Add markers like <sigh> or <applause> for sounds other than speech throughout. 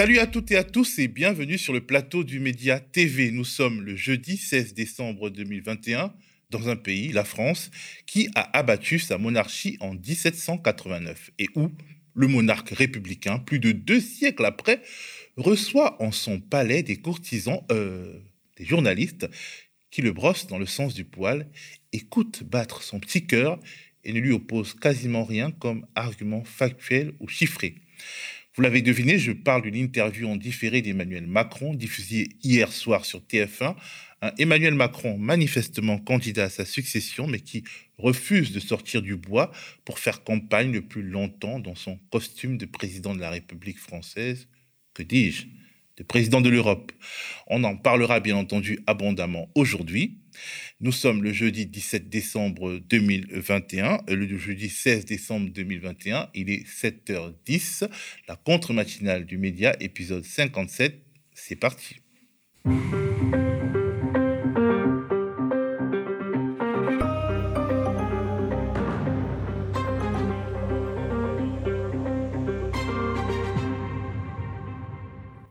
Salut à toutes et à tous et bienvenue sur le plateau du Média TV. Nous sommes le jeudi 16 décembre 2021 dans un pays, la France, qui a abattu sa monarchie en 1789 et où le monarque républicain, plus de deux siècles après, reçoit en son palais des courtisans, euh, des journalistes, qui le brossent dans le sens du poil, écoutent battre son petit cœur et ne lui opposent quasiment rien comme argument factuel ou chiffré. Vous l'avez deviné, je parle d'une interview en différé d'Emmanuel Macron, diffusée hier soir sur TF1. Un Emmanuel Macron, manifestement candidat à sa succession, mais qui refuse de sortir du bois pour faire campagne le plus longtemps dans son costume de président de la République française. Que dis-je? De président de l'Europe. On en parlera bien entendu abondamment aujourd'hui. Nous sommes le jeudi 17 décembre 2021, euh, le jeudi 16 décembre 2021, il est 7h10, la contre-matinale du média, épisode 57, c'est parti.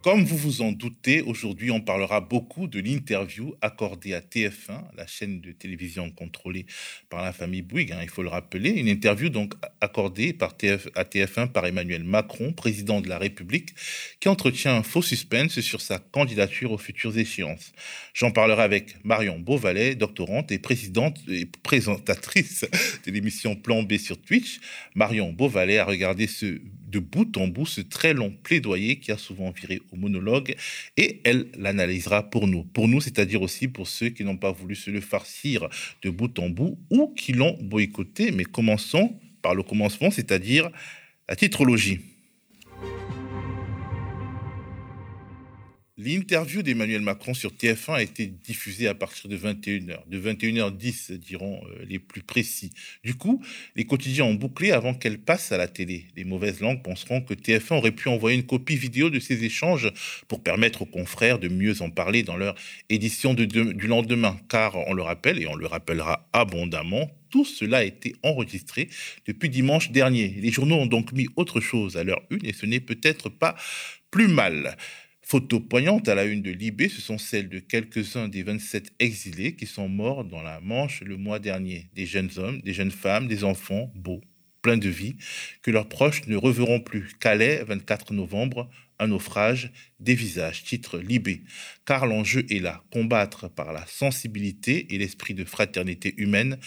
Comme vous vous en doutez, aujourd'hui, on parlera beaucoup de l'interview accordée à TF1, la chaîne de télévision contrôlée par la famille Bouygues, hein, il faut le rappeler. Une interview donc accordée par TF, à TF1 par Emmanuel Macron, président de la République, qui entretient un faux suspense sur sa candidature aux futures échéances. J'en parlerai avec Marion Beauvalet, doctorante et présidente et présentatrice de l'émission Plan B sur Twitch. Marion Beauvalet a regardé ce de bout en bout ce très long plaidoyer qui a souvent viré au monologue et elle l'analysera pour nous. Pour nous, c'est-à-dire aussi pour ceux qui n'ont pas voulu se le farcir de bout en bout ou qui l'ont boycotté. Mais commençons par le commencement, c'est-à-dire la titrologie. L'interview d'Emmanuel Macron sur TF1 a été diffusée à partir de 21h, de 21h10 diront euh, les plus précis. Du coup, les quotidiens ont bouclé avant qu'elle passe à la télé. Les mauvaises langues penseront que TF1 aurait pu envoyer une copie vidéo de ces échanges pour permettre aux confrères de mieux en parler dans leur édition du lendemain. Car on le rappelle, et on le rappellera abondamment, tout cela a été enregistré depuis dimanche dernier. Les journaux ont donc mis autre chose à leur une et ce n'est peut-être pas plus mal. Photos poignantes à la une de Libé, ce sont celles de quelques-uns des 27 exilés qui sont morts dans la Manche le mois dernier. Des jeunes hommes, des jeunes femmes, des enfants beaux, pleins de vie, que leurs proches ne reverront plus. Calais, 24 novembre, un naufrage des visages, titre Libé. Car l'enjeu est là, combattre par la sensibilité et l'esprit de fraternité humaine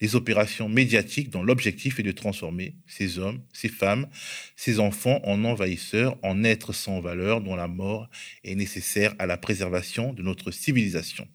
les opérations médiatiques dont l'objectif est de transformer ces hommes, ces femmes, ces enfants en envahisseurs, en êtres sans valeur dont la mort est nécessaire à la préservation de notre civilisation.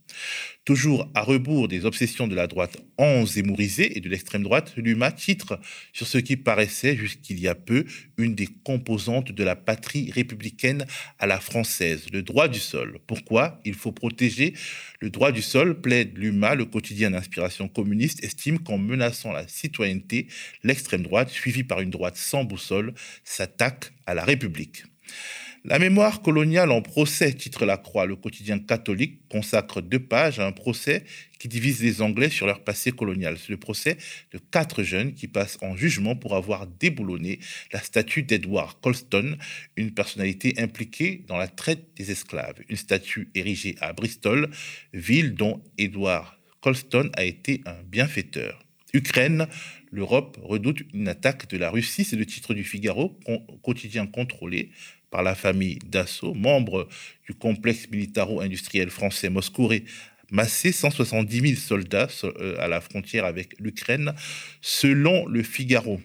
Toujours à rebours des obsessions de la droite enzémourisée et de l'extrême droite, l'UMA titre sur ce qui paraissait jusqu'il y a peu une des composantes de la patrie républicaine à la française, le droit du sol. Pourquoi il faut protéger le droit du sol, plaide l'UMA, le quotidien d'inspiration communiste, estime qu'en menaçant la citoyenneté, l'extrême droite, suivie par une droite sans boussole, s'attaque à la République. La mémoire coloniale en procès, titre La Croix, le quotidien catholique consacre deux pages à un procès qui divise les Anglais sur leur passé colonial. C'est le procès de quatre jeunes qui passent en jugement pour avoir déboulonné la statue d'Edward Colston, une personnalité impliquée dans la traite des esclaves. Une statue érigée à Bristol, ville dont Edward Colston a été un bienfaiteur. Ukraine, l'Europe redoute une attaque de la Russie, c'est le titre du Figaro, quotidien contrôlé par la famille Dassault, membre du complexe militaro-industriel français Moscouré, massé 170 000 soldats euh, à la frontière avec l'Ukraine, selon le Figaro.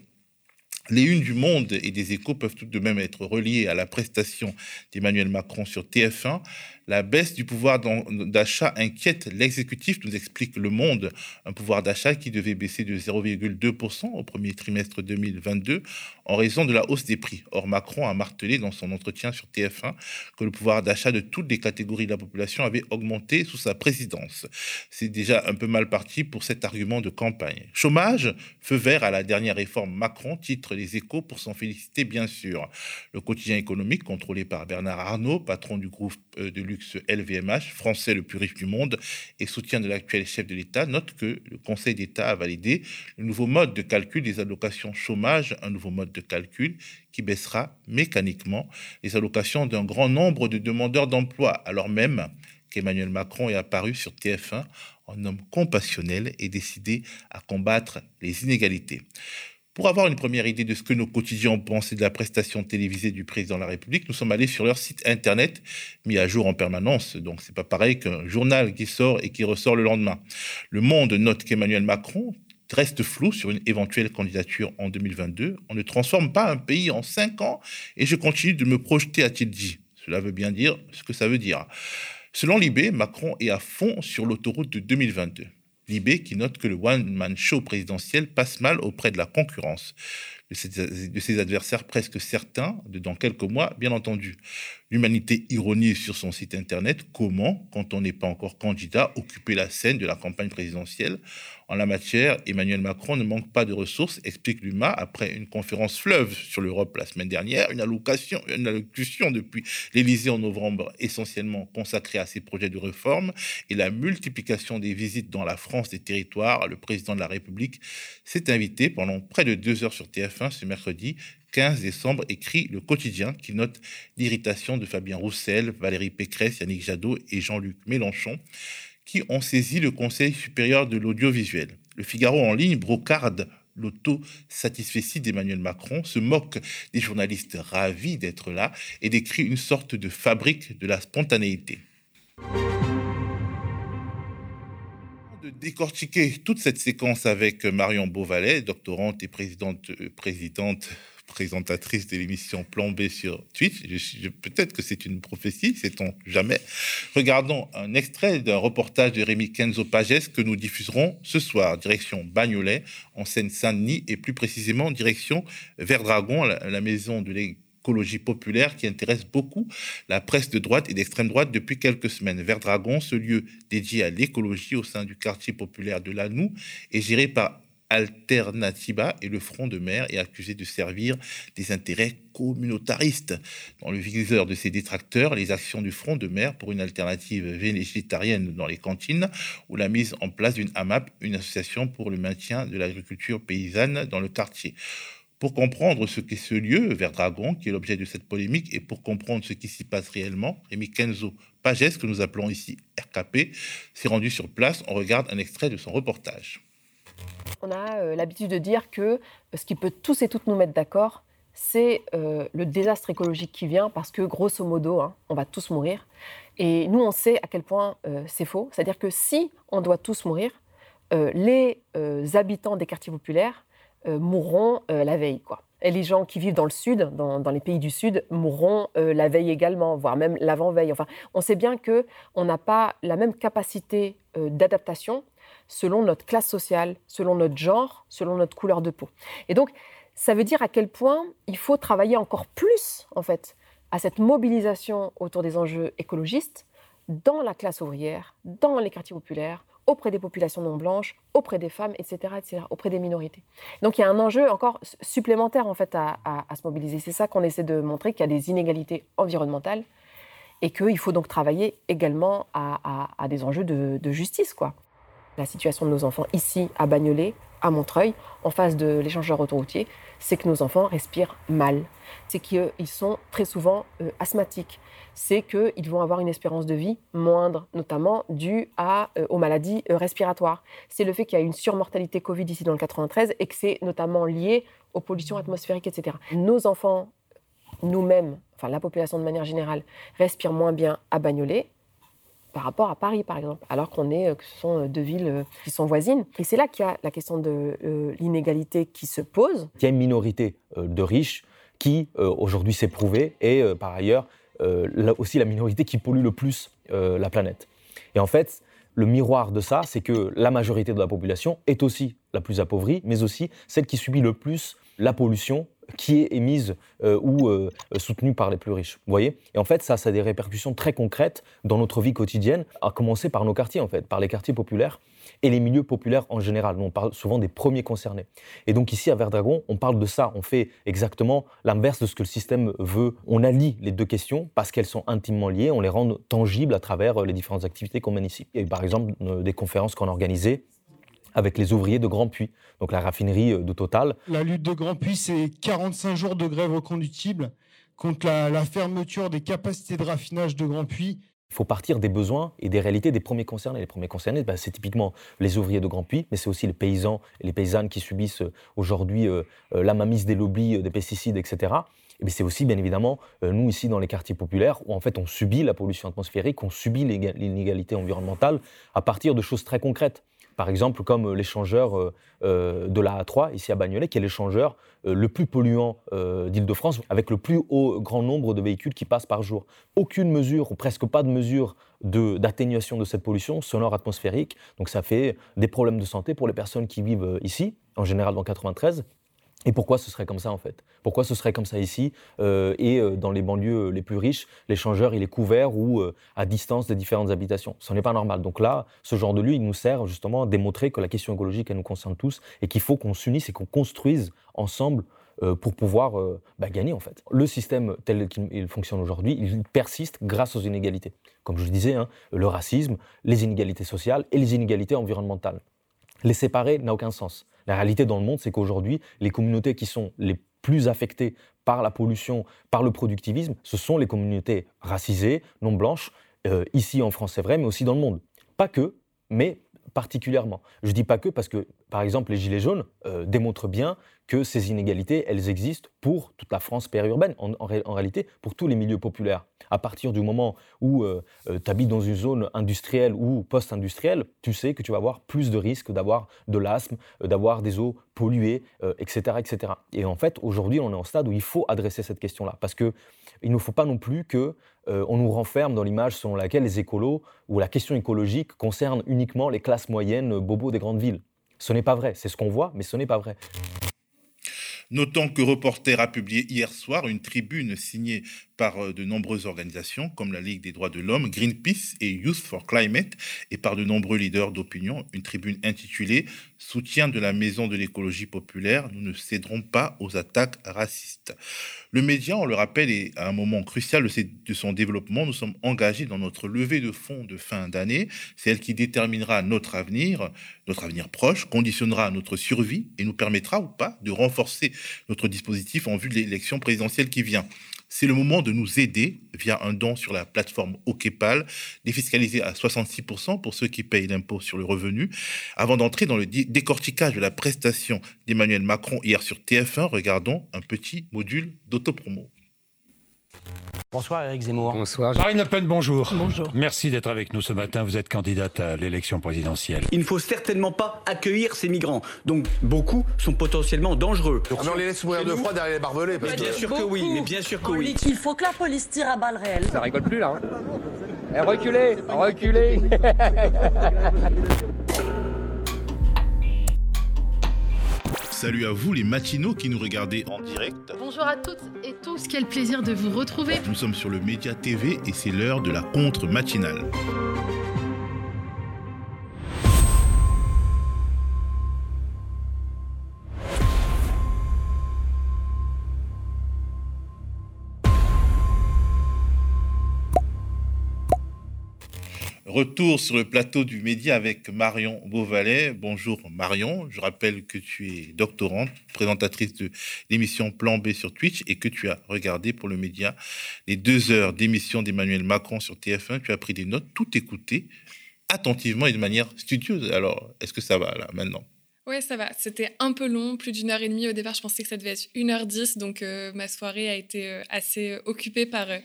Les unes du Monde et des Échos peuvent tout de même être reliées à la prestation d'Emmanuel Macron sur TF1. La baisse du pouvoir d'achat inquiète l'exécutif, nous explique Le Monde, un pouvoir d'achat qui devait baisser de 0,2% au premier trimestre 2022 en raison de la hausse des prix. Or, Macron a martelé dans son entretien sur TF1 que le pouvoir d'achat de toutes les catégories de la population avait augmenté sous sa présidence. C'est déjà un peu mal parti pour cet argument de campagne. Chômage, feu vert à la dernière réforme Macron, titre les échos pour s'en féliciter bien sûr. Le quotidien économique contrôlé par Bernard Arnault, patron du groupe euh, de LVMH, français le plus riche du monde et soutien de l'actuel chef de l'État, note que le Conseil d'État a validé le nouveau mode de calcul des allocations chômage, un nouveau mode de calcul qui baissera mécaniquement les allocations d'un grand nombre de demandeurs d'emploi, alors même qu'Emmanuel Macron est apparu sur TF1 en homme compassionnel et décidé à combattre les inégalités. Pour avoir une première idée de ce que nos quotidiens ont pensé de la prestation télévisée du président de la République, nous sommes allés sur leur site internet, mis à jour en permanence. Donc, c'est pas pareil qu'un journal qui sort et qui ressort le lendemain. Le Monde note qu'Emmanuel Macron reste flou sur une éventuelle candidature en 2022. On ne transforme pas un pays en cinq ans et je continue de me projeter, a-t-il dit. Cela veut bien dire ce que ça veut dire. Selon Libé, Macron est à fond sur l'autoroute de 2022. Libé qui note que le one-man show présidentiel passe mal auprès de la concurrence, de ses, adversaires presque certains, de dans quelques mois, bien entendu. L'humanité ironise sur son site internet comment, quand on n'est pas encore candidat, occuper la scène de la campagne présidentielle? En la matière, Emmanuel Macron ne manque pas de ressources, explique l'UMA après une conférence fleuve sur l'Europe la semaine dernière, une allocation, une allocution depuis l'Élysée en novembre essentiellement consacrée à ses projets de réforme et la multiplication des visites dans la France des territoires. Le président de la République s'est invité pendant près de deux heures sur TF1 ce mercredi 15 décembre, écrit Le Quotidien, qui note l'irritation de Fabien Roussel, Valérie Pécresse, Yannick Jadot et Jean-Luc Mélenchon, qui ont saisi le Conseil supérieur de l'audiovisuel. Le Figaro en ligne brocarde l'auto-satisfecit d'Emmanuel Macron, se moque des journalistes ravis d'être là et décrit une sorte de fabrique de la spontanéité. De décortiquer toute cette séquence avec Marion Beauvalet, doctorante et présidente, euh, présidente présentatrice de l'émission Plan B sur Twitch. Peut-être que c'est une prophétie, sait-on jamais. Regardons un extrait d'un reportage de Rémi Kenzo Pages que nous diffuserons ce soir, direction Bagnolet, en Seine-Saint-Denis, et plus précisément direction Verdragon, la, la maison de l'écologie populaire qui intéresse beaucoup la presse de droite et d'extrême droite depuis quelques semaines. Verdragon, ce lieu dédié à l'écologie au sein du quartier populaire de Lanou, est géré par Alternativa et le Front de mer est accusé de servir des intérêts communautaristes. Dans le viseur de ses détracteurs, les actions du Front de mer pour une alternative végétarienne dans les cantines ou la mise en place d'une AMAP, une association pour le maintien de l'agriculture paysanne dans le quartier. Pour comprendre ce qu'est ce lieu, Verdragon, qui est l'objet de cette polémique, et pour comprendre ce qui s'y passe réellement, Rémi Kenzo Pages, que nous appelons ici RKP, s'est rendu sur place. On regarde un extrait de son reportage on a euh, l'habitude de dire que euh, ce qui peut tous et toutes nous mettre d'accord, c'est euh, le désastre écologique qui vient parce que, grosso modo, hein, on va tous mourir. Et nous, on sait à quel point c'est faux. C'est-à-dire que si on doit tous mourir, les habitants des quartiers populaires mourront la veille. Quoi. Et les gens qui vivent dans le sud, dans, dans les pays du sud, mourront la veille également, voire même l'avant-veille. Enfin, on sait bien qu'on n'a pas la même capacité d'adaptation selon notre classe sociale, selon notre genre, selon notre couleur de peau. Et donc, ça veut dire à quel point il faut travailler encore plus, en fait, à cette mobilisation autour des enjeux écologistes dans la classe ouvrière, dans les quartiers populaires, auprès des populations non blanches, auprès des femmes, etc., auprès des minorités. Donc il y a un enjeu encore supplémentaire en fait à, se mobiliser. C'est ça qu'on essaie de montrer qu'il y a des inégalités environnementales et qu'il faut donc travailler également à, des enjeux de, de justice, quoi la situation de nos enfants ici à Bagnolet, à Montreuil, en face de l'échangeur autoroutier, c'est que nos enfants respirent mal. C'est qu'ils sont très souvent euh, asthmatiques. C'est qu'ils vont avoir une espérance de vie moindre, notamment due à, euh, aux maladies euh, respiratoires. C'est le fait qu'il y a une surmortalité Covid ici dans le 93 et que c'est notamment lié aux pollutions atmosphériques, etc. Nos enfants, nous-mêmes, enfin la population de manière générale, respirent moins bien à Bagnolet par rapport à Paris, par exemple, alors qu'on est, euh, que ce sont euh, deux villes euh, qui sont voisines. Et c'est là qu'il y a la question de l'inégalité qui se pose. Il y a une minorité de riches qui, aujourd'hui, s'est prouvée, et par ailleurs, aussi la minorité qui pollue le plus la planète. Et en fait, le miroir de ça, c'est que la majorité de la population est aussi la plus appauvrie, mais aussi celle qui subit le plus la pollution qui est émise ou soutenue par les plus riches. Vous voyez? Et en fait, ça, ça a des répercussions très concrètes dans notre vie quotidienne, à commencer par nos quartiers, en fait, par les quartiers populaires et les milieux populaires en général. on parle souvent des premiers concernés. Et donc ici, à Verdragon, on parle de ça. On fait exactement l'inverse de ce que le système veut. On allie les deux questions parce qu'elles sont intimement liées. On les rend tangibles à travers euh, les différentes activités qu'on mène ici. Eu par exemple euh, des conférences qu'on a organisées avec les ouvriers de Grand Puy, donc la raffinerie euh, de Total. La lutte de Grand Puy, c'est 45 jours de grève reconductible contre la, la fermeture des capacités de raffinage de Grand Puy il faut partir des besoins et des réalités des premiers concernés. Les premiers concernés, bah, c'est typiquement les ouvriers de Grand Puy, mais c'est aussi les paysans et les paysannes qui subissent euh, aujourd'hui euh, euh, la mamise des lobbies des pesticides, etc. Et c'est aussi, bien évidemment, nous, ici, dans les quartiers populaires, où en fait on subit la pollution atmosphérique, on subit l'inégalité environnementale à partir de choses très concrètes. Par exemple, comme l'échangeur euh, euh, de la A3, ici à Bagnolet, qui est l'échangeur euh, le plus polluant d'Île-de-France, avec le plus haut grand nombre de véhicules qui passent par jour. Aucune mesure, ou presque pas de mesure d'atténuation de, cette pollution sonore atmosphérique. Donc ça fait des problèmes de santé pour les personnes qui vivent ici, en général dans 93, et pourquoi ce serait comme ça en fait? Pourquoi ce serait comme ça ici euh, et euh, dans les banlieues les plus riches, l'échangeur il est couvert ou euh, à distance des différentes habitations? Ce n'est pas normal. Donc là, ce genre de lieu, il nous sert justement à démontrer que la question écologique, elle nous concerne tous et qu'il faut qu'on s'unisse et qu'on construise ensemble pour pouvoir bah, gagner en fait. Le système tel qu'il fonctionne aujourd'hui, il persiste grâce aux inégalités. Comme je le disais, hein, le racisme, les inégalités sociales et les inégalités environnementales. Les séparer n'a aucun sens. La réalité dans le monde, c'est qu'aujourd'hui, les communautés qui sont les plus affectées par la pollution, par le productivisme, ce sont les communautés racisées, non blanches, euh, ici en France c'est vrai, mais aussi dans le monde. Pas que, mais particulièrement. Je dis pas que parce que, par exemple, les Gilets jaunes euh, démontrent bien que ces inégalités, elles existent pour toute la France périurbaine, en, réalité pour tous les milieux populaires. À partir du moment où euh, euh, tu habites dans une zone industrielle ou post-industrielle, tu sais que tu vas avoir plus de risques d'avoir de l'asthme, d'avoir des eaux polluées, etc., etc. Et en fait, aujourd'hui, on est en stade où il faut adresser cette question-là, parce que il ne faut pas non plus que euh, nous renferme dans l'image selon laquelle les écolos ou la question écologique concerne uniquement les classes moyennes bobos des grandes villes. Ce n'est pas vrai, c'est ce qu'on voit, mais ce n'est pas vrai. Notons que Reporter a publié hier soir une tribune signée par euh, de nombreuses organisations comme la Ligue des droits de l'homme, Greenpeace et Youth for Climate et par de nombreux leaders d'opinion, une tribune intitulée Soutien de la Maison de l'écologie populaire, nous ne céderons pas aux attaques racistes. Le média, on le rappelle, est à un moment crucial de son développement. Nous sommes engagés dans notre levée de fonds de fin d'année. C'est elle qui déterminera notre avenir, notre avenir proche, conditionnera notre survie et nous permettra ou pas de renforcer notre dispositif en vue de l'élection présidentielle qui vient. C'est le moment de nous aider via un don sur la plateforme OKPAL, défiscalisé à 66% pour ceux qui payent l'impôt sur le revenu. Avant d'entrer dans le décortiquage de la prestation d'Emmanuel Macron hier sur TF1, regardons un petit module d'autopromo. Bonsoir Eric Zemmour. Bonsoir. Marine Le Pen, bonjour. Bonjour. Merci d'être avec nous ce matin. Vous êtes candidate à l'élection présidentielle. Il ne faut certainement pas accueillir ces migrants. Donc beaucoup sont potentiellement dangereux. Ah, on les laisse mourir de froid derrière les barbelés. bien sûr que oui, mais bien sûr que oui. Il faut que la police tire à balles réelles. Ça rigole plus là. Hein. Eh, reculez, reculez. <laughs> Salut à vous les matinaux qui nous regardez en direct. Bonjour à toutes et tous, quel plaisir de vous retrouver. Nous sommes sur le Média TV et c'est l'heure de la contre Retour sur le plateau du média avec Marion Beauvalet. Bonjour Marion, je rappelle que tu es doctorante, présentatrice de l'émission Plan B sur Twitch et que tu as regardé pour le média les deux heures d'émission d'Emmanuel Macron sur TF1. Tu as pris des notes, tout écouté attentivement et de manière studieuse. Alors, est-ce que ça va là maintenant? Oui, ça va. C'était un peu long, plus d'une heure et demie. Au départ, je pensais que ça devait être une heure dix. Donc, euh, ma soirée a été euh, assez occupée par euh,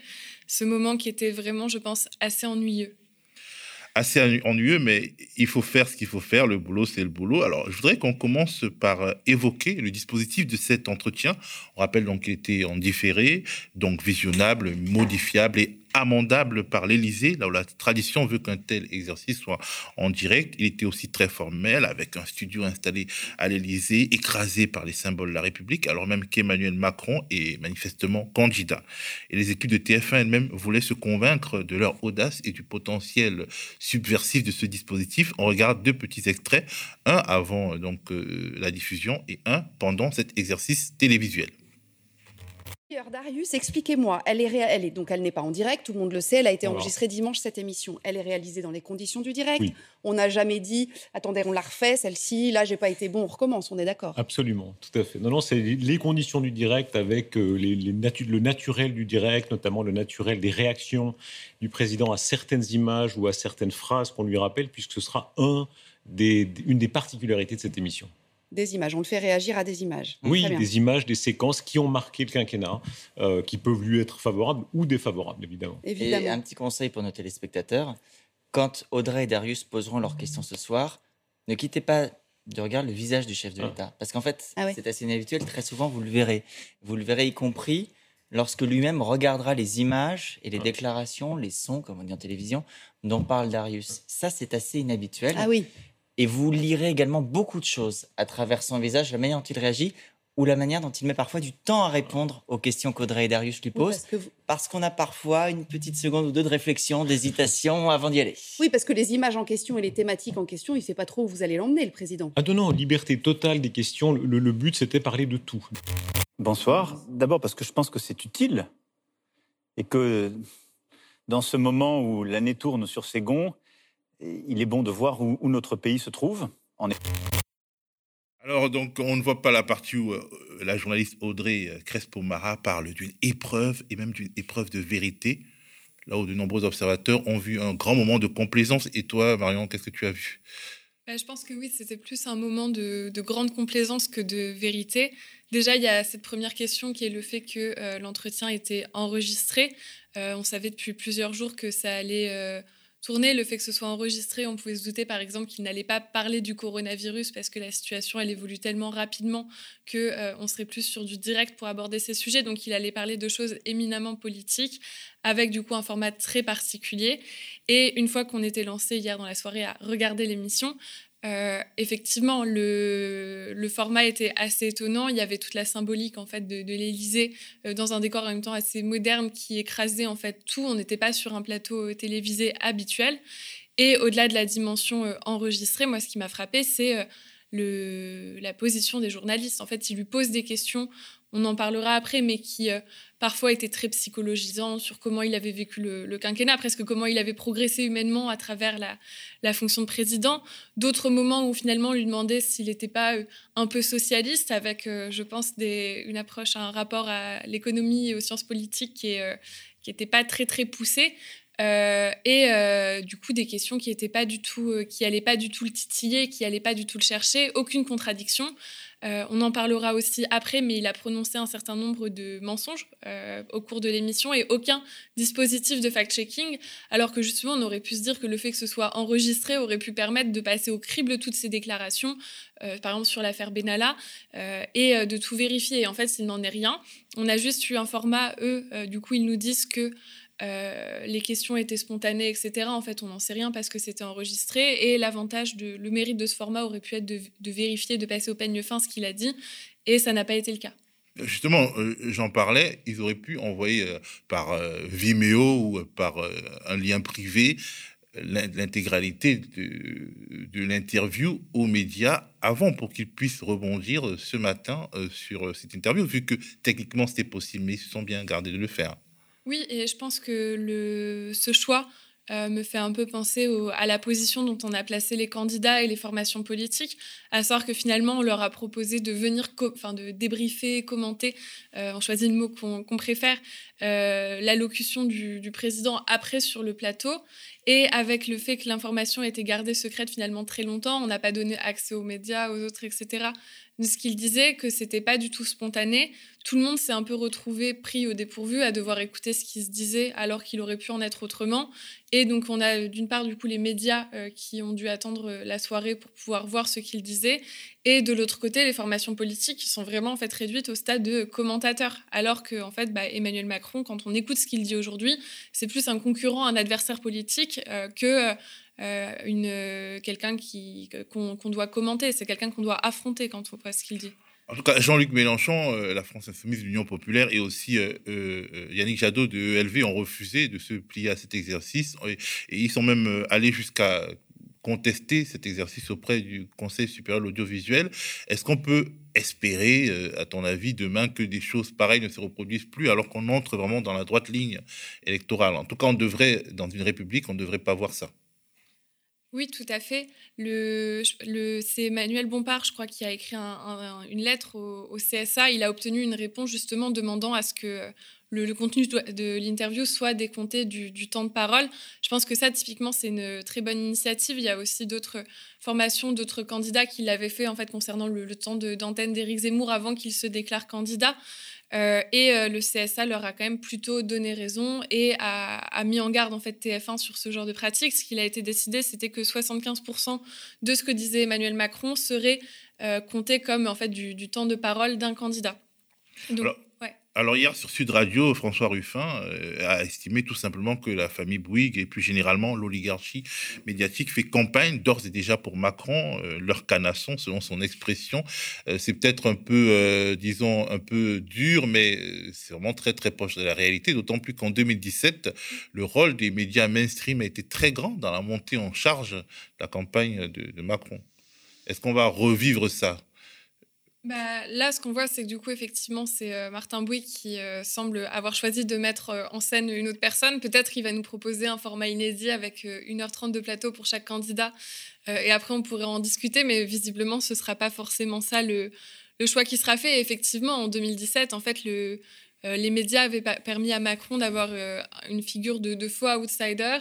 ce moment qui était vraiment, je pense, assez ennuyeux assez ennuyeux, mais il faut faire ce qu'il faut faire. Le boulot, c'est le boulot. Alors, je voudrais qu'on commence par euh, évoquer le dispositif de cet entretien. On rappelle donc qu'il était en différé, donc visionnable, modifiable et amendable par l'Élysée, là où la tradition veut qu'un tel exercice soit en direct. Il était aussi très formel, avec un studio installé à l'Élysée, écrasé par les symboles de la République, alors même qu'Emmanuel Macron est manifestement candidat. Et les équipes de TF1 elles-mêmes voulaient se convaincre de leur audace et du potentiel subversif de ce dispositif. On regarde deux petits extraits, un avant donc euh, la diffusion et un pendant cet exercice télévisuel. Darius, expliquez-moi. Elle est, elle est donc elle n'est pas en direct, tout le monde le sait. Elle a été enregistrée dimanche cette émission. Elle est réalisée dans les conditions du direct. On n'a jamais dit attendez, on la refait celle-ci. Là, j'ai pas été bon, on recommence. On est d'accord. Absolument, tout à fait. Non, non, c'est les conditions du direct avec euh, les, le naturel du direct, notamment le naturel des réactions du président à certaines images ou à certaines phrases qu'on lui rappelle, puisque ce sera un des, une des particularités de cette émission des images. On le fait réagir à des images. Oui, des images, des séquences qui ont marqué le quinquennat, euh, qui peuvent lui être favorables ou défavorables, évidemment. évidemment. Et un petit conseil pour nos téléspectateurs quand Audrey et Darius poseront leurs questions ce soir, ne quittez pas de regarder le visage du chef de ah. l'État. Parce qu'en fait, ah c'est assez inhabituel. Très souvent, vous le verrez. Vous le verrez y compris lorsque lui-même regardera les images et les ah. déclarations, les sons, comme on dit en télévision, dont parle Darius. Ça, c'est assez inhabituel. Ah oui. Et vous lirez également beaucoup de choses à travers son visage, la manière dont il réagit ou la manière dont il met parfois du temps à répondre aux questions qu'Audrey et Darius lui posent, parce, qu'on a parfois une petite seconde ou deux de réflexion, d'hésitation avant d'y aller. Oui, parce que les images en question et les thématiques en question, il ne sait pas trop où vous allez l'emmener, le président. Ah non, non, liberté totale des questions, le, le but c'était parler de tout. Bonsoir. D'abord parce que je pense que c'est utile et que dans ce moment où l'année tourne sur ses gonds, il est bon de voir où, notre pays se trouve. En... Alors, donc, on ne voit pas la partie où euh, la journaliste Audrey euh, Crespo-Mara parle d'une épreuve et même d'une épreuve de vérité, là où de nombreux observateurs ont vu un grand moment de complaisance. Et toi, Marion, qu'est-ce que tu as vu? Bah, Je pense que oui, c'était plus un moment de, grande complaisance que de vérité. Déjà, il y a cette première question qui est le fait que euh, l'entretien était enregistré. on savait depuis plusieurs jours que ça allait tourner, le fait que ce soit enregistré, on pouvait se douter par exemple qu'il n'allait pas parler du coronavirus parce que la situation elle évolue tellement rapidement que euh, on serait plus sur du direct pour aborder ces sujets. Donc il allait parler de choses éminemment politiques avec du coup un format très particulier. Et une fois qu'on était lancé hier dans la soirée à regarder l'émission, euh, effectivement, le, le, format était assez étonnant. Il y avait toute la symbolique en fait de, l'Élysée euh, dans un décor en même temps assez moderne qui écrasait en fait tout. On n'était pas sur un plateau euh, télévisé habituel. Et au-delà de la dimension enregistrée, moi, ce qui m'a frappé, c'est la position des journalistes. En fait, ils lui posent des questions on en parlera après, mais qui euh, parfois était très psychologisant sur comment il avait vécu le, quinquennat, presque comment il avait progressé humainement à travers la, fonction de président. D'autres moments où finalement on lui demandait s'il n'était pas euh, un peu socialiste, avec, euh, je pense, une approche, un rapport à l'économie et aux sciences politiques qui n'était pas très très poussé. et du coup des questions qui n'allaient pas du tout, qui pas du tout le titiller, qui n'allaient pas du tout le chercher, aucune contradiction. Euh, on en parlera aussi après, mais il a prononcé un certain nombre de mensonges euh, au cours de l'émission et aucun dispositif de fact-checking, alors que justement on aurait pu se dire que le fait que ce soit enregistré aurait pu permettre de passer au crible toutes ces déclarations, euh, par exemple sur l'affaire Benalla, et de tout vérifier. Et en fait, il n'en est rien. On a juste eu un format, eux, du coup ils nous disent que euh, les questions étaient spontanées, etc. En fait, on n'en sait rien parce que c'était enregistré. Et l'avantage, le mérite de ce format aurait pu être de, vérifier, de passer au peigne fin ce qu'il a dit. Et ça n'a pas été le cas. Justement, euh, j'en parlais, ils auraient pu envoyer euh, par Vimeo ou par un lien privé l'intégralité de, de l'interview aux médias avant pour qu'ils puissent rebondir ce matin sur cette interview, vu que techniquement c'était possible, mais ils se sont bien gardés de le faire. Oui, et je pense que ce choix euh, me fait un peu penser à la position dont on a placé les candidats et les formations politiques, à savoir que finalement on leur a proposé de venir, enfin de débriefer, commenter, euh, on choisit le mot qu'on préfère, euh, l'allocution du, du, président après sur le plateau. Et avec le fait que l'information été gardée secrète finalement très longtemps, on n'a pas donné accès aux médias, aux autres, etc. ce qu'il disait, que c'était pas du tout spontané. Tout le monde s'est un peu retrouvé pris au dépourvu à devoir écouter ce qui se disait alors qu'il aurait pu en être autrement. Et donc on a d'une part du coup les médias euh, qui ont dû attendre euh, la soirée pour pouvoir voir ce qu'il disait, et de l'autre côté les formations politiques qui sont vraiment en fait réduites au stade de commentateurs, alors que en fait bah, Emmanuel Macron, quand on écoute ce qu'il dit aujourd'hui, c'est plus un concurrent, un adversaire politique euh, que une, euh, quelqu'un qu'on, doit commenter, c'est quelqu'un qu'on doit affronter quand on voit ce qu'il dit. En tout cas, Jean-Luc Mélenchon, euh, la France Insoumise, l'Union Populaire et aussi Yannick Jadot de ELV ont refusé de se plier à cet exercice et, ils sont même allés jusqu'à contester cet exercice auprès du Conseil supérieur de l'audiovisuel. Est-ce qu'on peut espérer, à ton avis, demain que des choses pareilles ne se reproduisent plus alors qu'on entre vraiment dans la droite ligne électorale? En tout cas, on devrait, dans une république, on ne devrait pas voir ça. Oui, tout à fait. Le, le, c'est Emmanuel Bompard, je crois, qui a écrit une lettre au, CSA. Il a obtenu une réponse justement demandant à ce que le, contenu de l'interview soit décompté du, temps de parole. Je pense que ça, typiquement, c'est une très bonne initiative. Il y a aussi d'autres formations, d'autres candidats qui l'avaient fait en fait concernant le, temps d'antenne d'Éric Zemmour avant qu'il se déclare candidat. Euh, et euh, le CSA leur a quand même plutôt donné raison et a, mis en garde en fait TF1 sur ce genre de pratique. Ce qu'il a été décidé, c'était que 75% de ce que disait Emmanuel Macron serait euh, compté comme en fait du, temps de parole d'un candidat. Donc, hier sur Sud Radio, François Ruffin euh, a estimé tout simplement que la famille Bouygues et plus généralement l'oligarchie médiatique fait campagne d'ores et déjà pour Macron, euh, leur canasson selon son expression. Euh, c'est peut-être un peu, disons, un peu dur, mais c'est vraiment très très proche de la réalité, d'autant plus qu'en 2017, le rôle des médias mainstream a été très grand dans la montée en charge de la campagne de Macron. Est-ce qu'on va revivre ça? Bah, là, ce qu'on voit, c'est que du coup, effectivement, c'est euh, Martin Bouygues qui euh, semble avoir choisi de mettre euh, en scène une autre personne. Peut-être qu'il va nous proposer un format inédit avec 1h30 de plateau pour chaque candidat. et après, on pourrait en discuter, mais visiblement, ce ne sera pas forcément ça le, le, choix qui sera fait. Et effectivement, en 2017, en fait, le, les médias avaient permis à Macron d'avoir une figure de, de faux outsider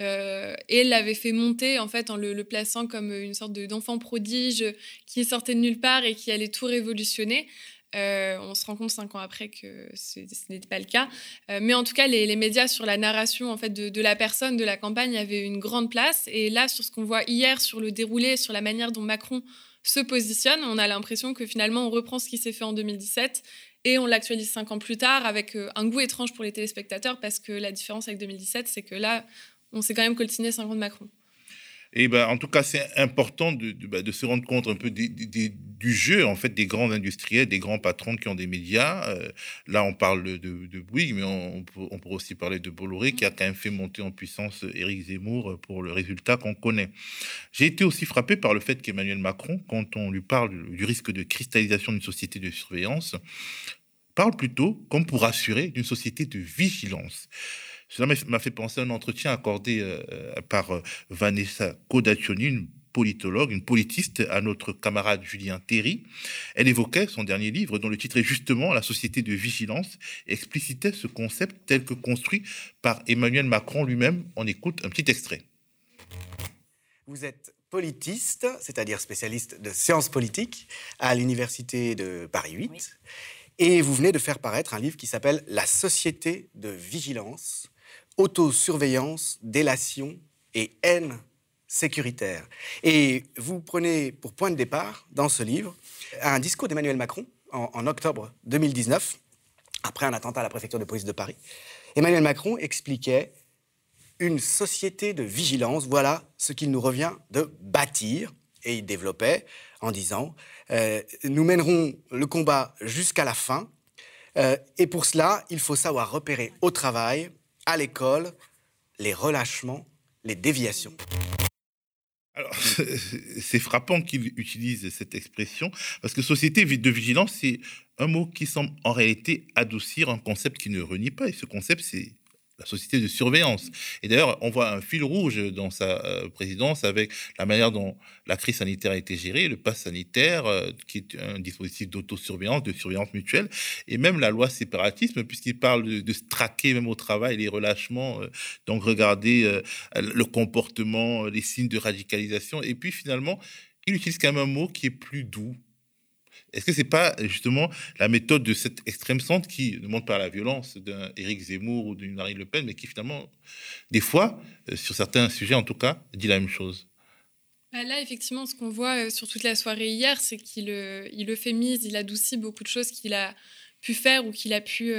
euh, et l'avait fait monter en fait en le, plaçant comme une sorte d'enfant prodige qui sortait de nulle part et qui allait tout révolutionner. Euh, on se rend compte cinq ans après que ce, n'était pas le cas. Euh, mais en tout cas, les, médias sur la narration en fait de, la personne, de la campagne, avaient une grande place. Et là, sur ce qu'on voit hier, sur le déroulé, sur la manière dont Macron se positionne, on a l'impression que finalement, on reprend ce qui s'est fait en 2017 et on l'actualise cinq ans plus tard avec un goût étrange pour les téléspectateurs parce que la différence avec 2017, c'est que là, on s'est quand même coltiné 50 Macron. Et ben, en tout cas, c'est important de, bah, se rendre compte un peu du jeu en fait des grands industriels, des grands patrons qui ont des médias. Euh, là, on parle de, de Bouygues, mais on, on, pourrait aussi parler de Bolloré, qui a quand même fait monter en puissance Éric Zemmour pour le résultat qu'on connaît. J'ai été aussi frappé par le fait qu'Emmanuel Macron, quand on lui parle du risque de cristallisation d'une société de surveillance, parle plutôt comme pour assurer d'une société de vigilance. Cela m'a fait penser à un entretien accordé euh, euh, par euh, Vanessa Kodationi, une politologue, une politiste, à notre camarade Julien Terry. Elle évoquait son dernier livre, dont le titre est justement La société de vigilance, et explicitait ce concept tel que construit par Emmanuel Macron lui-même. On écoute un petit extrait. Vous êtes politiste, c'est-à-dire spécialiste de sciences politiques à l'université de Paris 8. Et vous venez de faire paraître un livre qui s'appelle La société de vigilance, autosurveillance, délation et haine sécuritaire. Et vous prenez pour point de départ, dans ce livre, un discours d'Emmanuel Macron en, octobre 2019, après un attentat à la préfecture de police de Paris. Emmanuel Macron expliquait une société de vigilance, voilà ce qu'il nous revient de bâtir. Et il développait en disant, euh, nous mènerons le combat jusqu'à la fin, euh, et pour cela, il faut savoir repérer au travail à l'école les relâchements, les déviations. Alors, <laughs> c'est frappant qu'il utilise cette expression, parce que société de vigilance, c'est un mot qui semble en réalité adoucir un concept qui ne renie pas. Et ce concept, c'est la société de surveillance. Et d'ailleurs, on voit un fil rouge dans sa euh, présidence avec la manière dont la crise sanitaire a été gérée, le pass sanitaire, euh, qui est un dispositif d'autosurveillance, de surveillance mutuelle, et même la loi séparatisme, puisqu'il parle de, se traquer même au travail les relâchements, euh, donc regarder le comportement, les signes de radicalisation, et puis finalement, il utilise quand même un mot qui est plus doux, Est-ce que c'est pas justement la méthode de cette extrême centre qui ne montre pas la violence d'un Éric Zemmour ou d'une Marine Le Pen, mais qui finalement, des fois, euh, sur certains sujets en tout cas, dit la même chose? Bah Là, effectivement, ce qu'on voit euh, sur toute la soirée hier, c'est qu'il il euphémise, il adoucit beaucoup de choses qu'il a pu faire ou qu'il a pu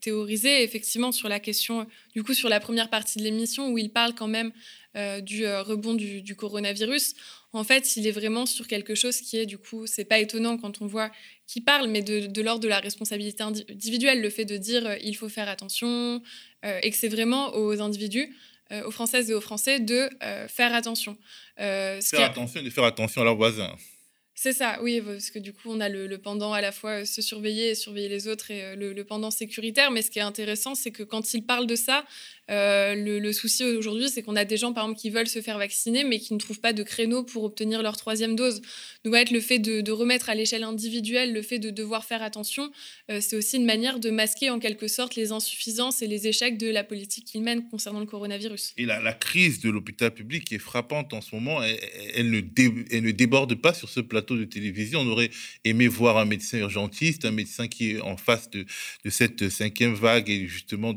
théoriser. Effectivement, sur la question, du coup, sur la première partie de l'émission, où il parle quand même du rebond du, du, coronavirus, en fait, il est vraiment sur quelque chose qui est, du coup, c'est pas étonnant quand on voit qu'il parle, mais de, l'ordre de la responsabilité individuelle, le fait de dire euh, il faut faire attention, euh, et que c'est vraiment aux individus, euh, aux Françaises et aux Français, de faire attention. faire attention et de faire attention à leurs voisins. C'est ça, oui, parce que du coup, on a le, pendant à la fois se surveiller et surveiller les autres et le, le pendant sécuritaire. Mais ce qui est intéressant, c'est que quand il parle de ça, euh, le, souci aujourd'hui, c'est qu'on a des gens, par exemple, qui veulent se faire vacciner, mais qui ne trouvent pas de créneau pour obtenir leur troisième dose. Donc, va être le fait de, remettre à l'échelle individuelle, le fait de devoir faire attention, euh, c'est aussi une manière de masquer en quelque sorte les insuffisances et les échecs de la politique qu'il mène concernant le coronavirus. Et la, crise de l'hôpital public est frappante en ce moment. Elle, ne déborde pas sur ce plateau de télévision. On aurait aimé voir un médecin urgentiste, un médecin qui est en face de, cette cinquième vague et justement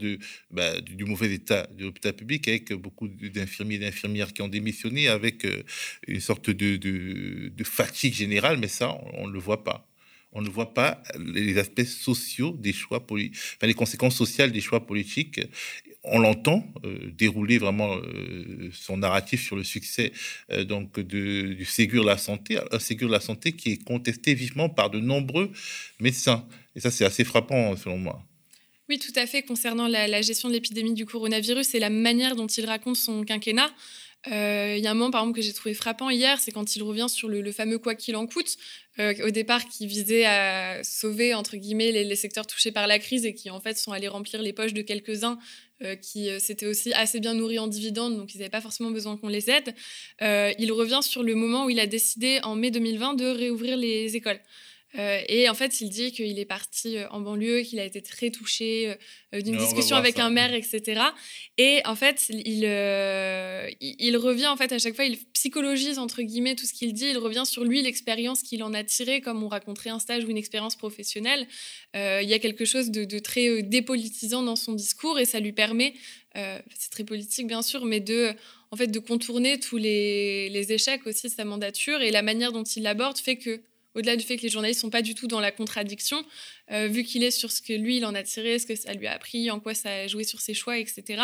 bah, du mauvais de l'hôpital public avec beaucoup d'infirmiers et d'infirmières qui ont démissionné, avec euh, une sorte de, de, fatigue générale, mais ça, on ne le voit pas. On ne voit pas les aspects sociaux des choix politiques, enfin, les conséquences sociales des choix politiques. On l'entend euh, dérouler vraiment euh, son narratif sur le succès donc de, du Ségur de la santé, un Ségur de la santé qui est contesté vivement par de nombreux médecins. Et ça, c'est assez frappant selon moi. Oui, tout à fait. Concernant la, gestion de l'épidémie du coronavirus et la manière dont il raconte son quinquennat, euh, il y a un moment, par exemple, que j'ai trouvé frappant hier, c'est quand il revient sur le, fameux quoi qu'il en coûte, euh, au départ qui visait à sauver, entre guillemets, les, secteurs touchés par la crise et qui, en fait, sont allés remplir les poches de quelques-uns euh, qui s'étaient aussi assez bien nourris en dividendes, donc ils n'avaient pas forcément besoin qu'on les aide. il revient sur le moment où il a décidé, en mai 2020, de réouvrir les écoles. Euh, et en fait, il dit qu'il est parti euh, en banlieue, qu'il a été très touché euh, d'une discussion avec un maire, etc. Et en fait, il, il, revient en fait à chaque fois, il psychologise entre guillemets tout ce qu'il dit. Il revient sur lui, l'expérience qu'il en a tirée, comme on raconterait un stage ou une expérience professionnelle. il y a quelque chose de, très dépolitisant dans son discours et ça lui permet, c'est très politique bien sûr, mais de en fait de contourner tous les, les échecs aussi de sa mandature et la manière dont il l'aborde fait que au-delà du fait que les journalistes sont pas du tout dans la contradiction, euh, vu qu'il est sur ce que lui, il en a tiré, ce que ça lui a appris, en quoi ça a joué sur ses choix, etc.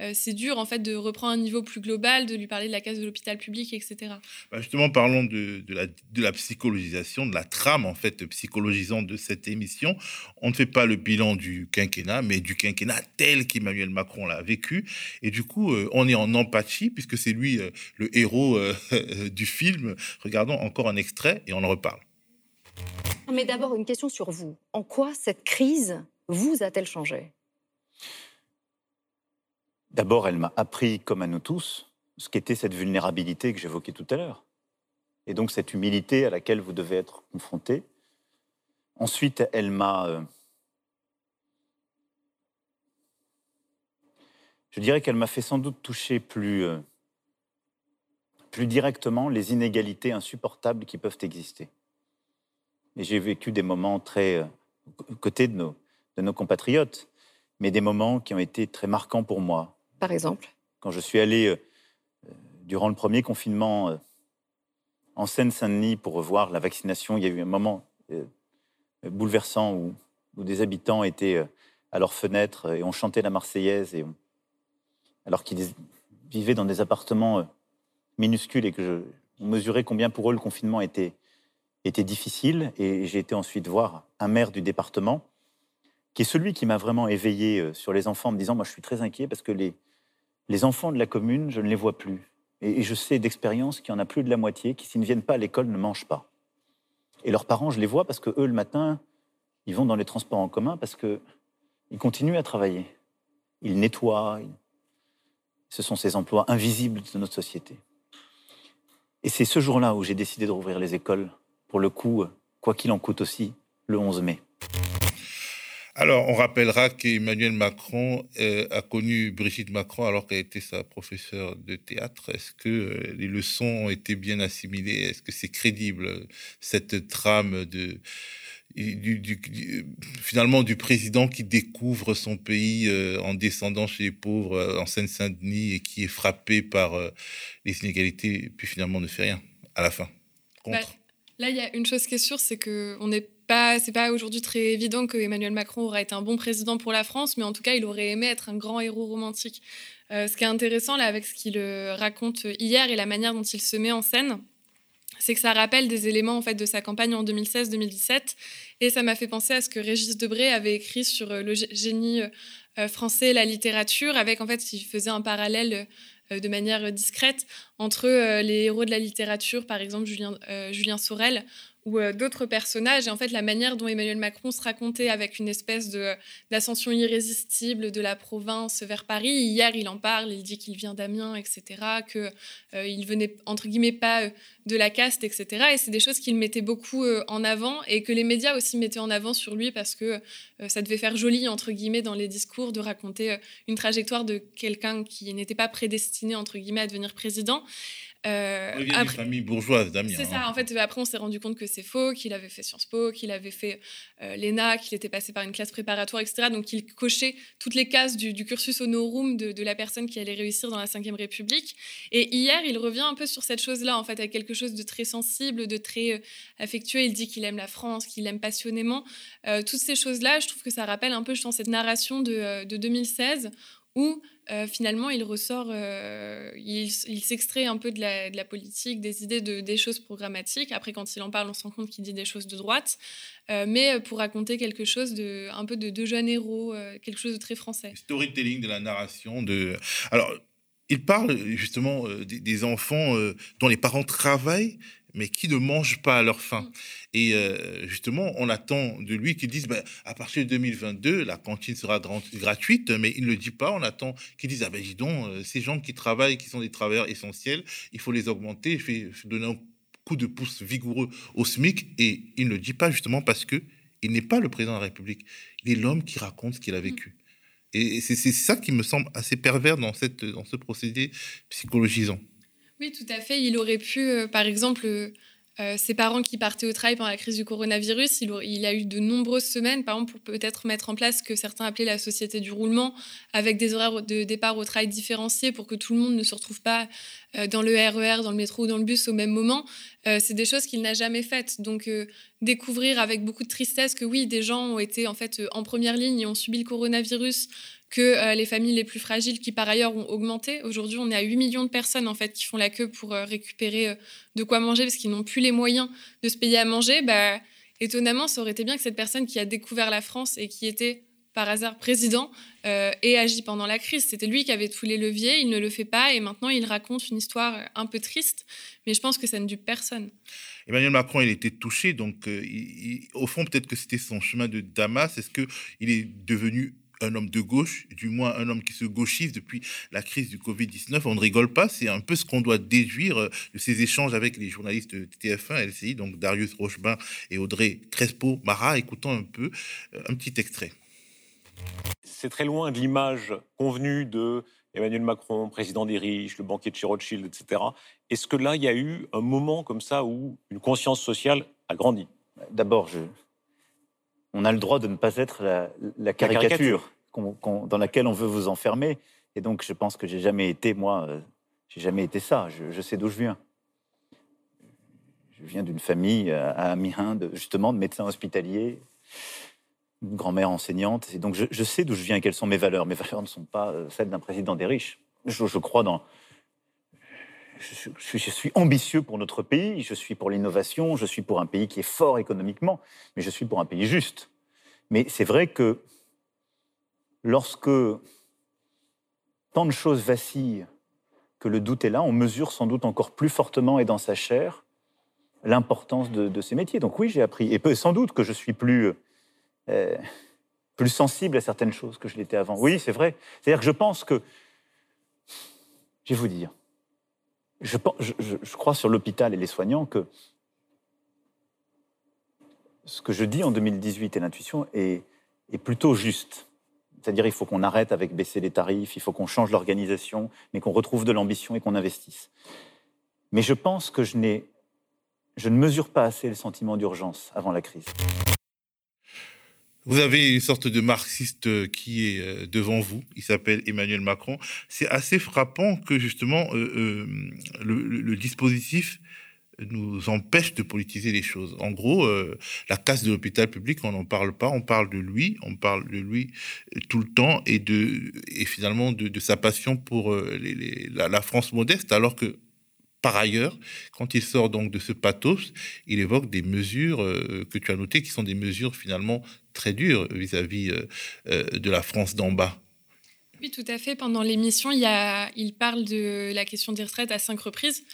Euh, c'est dur, en fait, de reprendre un niveau plus global, de lui parler de la case de l'hôpital public, etc. Bah, justement, parlons de, la, de la psychologisation, de la trame, en fait, psychologisante de cette émission. On ne fait pas le bilan du quinquennat, mais du quinquennat tel qu'Emmanuel Macron l'a vécu. Et du coup, euh, on est en empathie, puisque c'est lui le héros <laughs> du film. Regardons encore un extrait et on en reparle. Mais d'abord, une question sur vous. En quoi cette crise vous a-t-elle changé? D'abord, elle m'a appris, comme à nous tous, ce qu'était cette vulnérabilité que j'évoquais tout à l'heure. Et donc cette humilité à laquelle vous devez être confronté. Ensuite, elle m'a... Euh, je dirais qu'elle m'a fait sans doute toucher plus, euh, plus directement les inégalités insupportables qui peuvent exister. Et j'ai vécu des moments très euh, de nos compatriotes, mais des moments qui ont été très marquants pour moi. Par exemple. Quand je suis allé, euh, euh, durant le premier confinement, en Seine-Saint-Denis pour voir la vaccination, il y a eu un moment bouleversant où, des habitants étaient à leurs fenêtres et on chantait la Marseillaise, alors qu'ils vivaient dans des appartements minuscules et que je, on mesurait combien pour eux le confinement était difficile. Et j'ai été ensuite voir un maire du département qui est celui qui m'a vraiment éveillé euh, sur les enfants en me disant moi je suis très inquiet parce que les, les enfants de la commune je ne les vois plus. Et, je sais d'expérience qu'il y en a plus de la moitié qui s'ils ne viennent pas à l'école ne mangent pas. Et leurs parents je les vois parce que eux le matin ils vont dans les transports en commun parce que ils continuent à travailler. Ils nettoient. Ce sont ces emplois invisibles de notre société. Et c'est ce jour-là où j'ai décidé de rouvrir les écoles pour le coup, quoi qu'il en coûte aussi, le 11 mai. Alors, on rappellera qu'Emmanuel Macron euh, a connu Brigitte Macron alors qu'elle était sa professeure de théâtre. Est-ce que euh, les leçons ont été bien assimilées? Est-ce que c'est crédible, cette trame de, finalement du président qui découvre son pays euh, en descendant chez les pauvres en Seine-Saint-Denis et qui est frappé par les inégalités, puis finalement ne fait rien à la fin? Bah, Là, il y a une chose qui est sûre, c'est qu'on n'est pas, c'est pas aujourd'hui très évident que Emmanuel Macron aura été un bon président pour la France, mais en tout cas, il aurait aimé être un grand héros romantique. Euh, ce qui est intéressant là avec ce qu'il euh, raconte hier et la manière dont il se met en scène, c'est que ça rappelle des éléments en fait de sa campagne en 2016-2017 et ça m'a fait penser à ce que Régis Debray avait écrit sur euh, le génie français, la littérature, avec en fait, il faisait un parallèle de manière discrète entre les héros de la littérature, par exemple Julien, Julien Sorel, ou euh, d'autres personnages. Et en fait, la manière dont Emmanuel Macron se racontait avec une espèce d'ascension irrésistible de la province vers Paris. Hier, il en parle, il dit qu'il vient d'Amiens, etc., qu'il euh, il venait, entre guillemets, pas euh, de la caste, etc. Et c'est des choses qu'il mettait beaucoup en avant et que les médias aussi mettaient en avant sur lui parce que ça devait faire joli, entre guillemets, dans les discours de raconter une trajectoire de quelqu'un qui n'était pas prédestiné, entre guillemets, à devenir président. Euh, il après, d'Amiens. C'est ça. Hein. En fait, après, on s'est rendu compte que c'est faux, qu'il avait fait Sciences Po, qu'il avait fait euh, l'ENA, qu'il était passé par une classe préparatoire, etc. Donc, il cochait toutes les cases du, cursus honorum de, de la personne qui allait réussir dans la Ve République. Et hier, il revient un peu sur cette chose-là, en fait, avec quelque chose de très sensible, de très euh, affectueux. Il dit qu'il aime la France, qu'il aime passionnément. Toutes ces choses-là, je trouve que ça rappelle un peu, je pense, cette narration de, de 2016 où euh, finalement il ressort, euh, il, s'extrait un peu de la, politique, des idées, de, des choses programmatiques. Après, quand il en parle, on se rend compte qu'il dit des choses de droite, euh, mais pour raconter quelque chose de un peu de jeunes héros, quelque chose de très français. Storytelling de la narration. De alors. Il parle justement des enfants dont les parents travaillent, mais qui ne mangent pas à leur faim. Mm. Et euh, justement, on attend de lui qu'il dise, ben, à partir de 2022, la cantine sera gratuite, mais il ne le dit pas. On attend qu'il dise, ah ben dis donc, euh, ces gens qui travaillent, qui sont des travailleurs essentiels, il faut les augmenter, il faut donner un coup de pouce vigoureux au SMIC. Et il ne le dit pas justement parce que il n'est pas le président de la République. Il est l'homme qui raconte ce qu'il a mm. vécu. Et c'est ça qui me semble assez pervers dans, cette, dans ce procédé psychologisant. Oui, tout à fait. Il aurait pu, euh, par exemple, euh, euh, ses parents qui partaient au travail pendant la crise du coronavirus, il, a eu de nombreuses semaines, par exemple, pour peut-être mettre en place ce que certains appelaient la société du roulement, avec des horaires de départ au travail différenciés pour que tout le monde ne se retrouve pas dans le RER, e dans le métro ou dans le bus au même moment. c'est des choses qu'il n'a jamais faites. Donc, découvrir avec beaucoup de tristesse que oui, des gens ont été en fait en première ligne et ont subi le coronavirus que euh, les familles les plus fragiles qui par ailleurs ont augmenté. Aujourd'hui, on est à 8 millions de personnes en fait qui font la queue pour euh, récupérer euh, de quoi manger parce qu'ils n'ont plus les moyens de se payer à manger. Bah, étonnamment, ça aurait été bien que cette personne qui a découvert la France et qui était par hasard président ait agi pendant la crise. C'était lui qui avait tous les leviers, il ne le fait pas et maintenant il raconte une histoire un peu triste, mais je pense que ça ne dupe personne. Emmanuel Macron, il était touché, donc au fond, peut-être que c'était son chemin de Damas. Est-ce qu'il est devenu un homme de gauche, du moins un homme qui se gauchise depuis la crise du Covid-19. On ne rigole pas, c'est un peu ce qu'on doit déduire euh, de ces échanges avec les journalistes de TF1, LCI, donc Darius Rochebin et Audrey Crespo-Mara. Écoutons un peu euh, un petit extrait. C'est très loin de l'image convenue de Emmanuel Macron, président des riches, le banquier de chez Rothschild, etc. Est-ce que là, il y a eu un moment comme ça où une conscience sociale a grandi? D'abord, je, on a le droit de ne pas être la, caricature, dans laquelle on veut vous enfermer. Et donc, je pense que j'ai jamais été, moi, euh, j'ai jamais été ça. Je, sais d'où je viens. Je viens d'une famille euh, à Amiens, de, justement, de médecins hospitaliers, une grand-mère enseignante. Et donc, je, sais d'où je viens et quelles sont mes valeurs. Mes valeurs ne sont pas euh, celles d'un président des riches. Je, crois dans. Je, suis ambitieux pour notre pays, je suis pour l'innovation, je suis pour un pays qui est fort économiquement, mais je suis pour un pays juste. Mais c'est vrai que lorsque tant de choses vacillent, que le doute est là, on mesure sans doute encore plus fortement et dans sa chair l'importance de, ces métiers. Donc oui, j'ai appris. Et sans doute que je suis plus, euh, plus sensible à certaines choses que je l'étais avant. Oui, c'est vrai. C'est-à-dire que je pense que, je vais vous dire, je, crois sur l'hôpital et les soignants que ce que je dis en 2018 et l'intuition est, est plutôt juste. C'est-à-dire il faut qu'on arrête avec baisser les tarifs, il faut qu'on change l'organisation, mais qu'on retrouve de l'ambition et qu'on investisse. Mais je pense que je ne mesure pas assez le sentiment d'urgence avant la crise. Vous avez une sorte de marxiste euh, qui est euh, devant vous, il s'appelle Emmanuel Macron. C'est assez frappant que justement euh, le, dispositif nous empêche de politiser les choses. En gros, la casse de l'hôpital public, on n'en parle pas, on parle de lui, on parle de lui tout le temps et, de, et finalement de, sa passion pour la, France modeste, alors que par ailleurs, quand il sort donc de ce pathos, il évoque des mesures que tu as notées qui sont des mesures finalement très dures vis-à-vis euh, euh, de la France d'en bas. Oui, tout à fait. Pendant l'émission, il, il parle de la question des retraites à cinq reprises.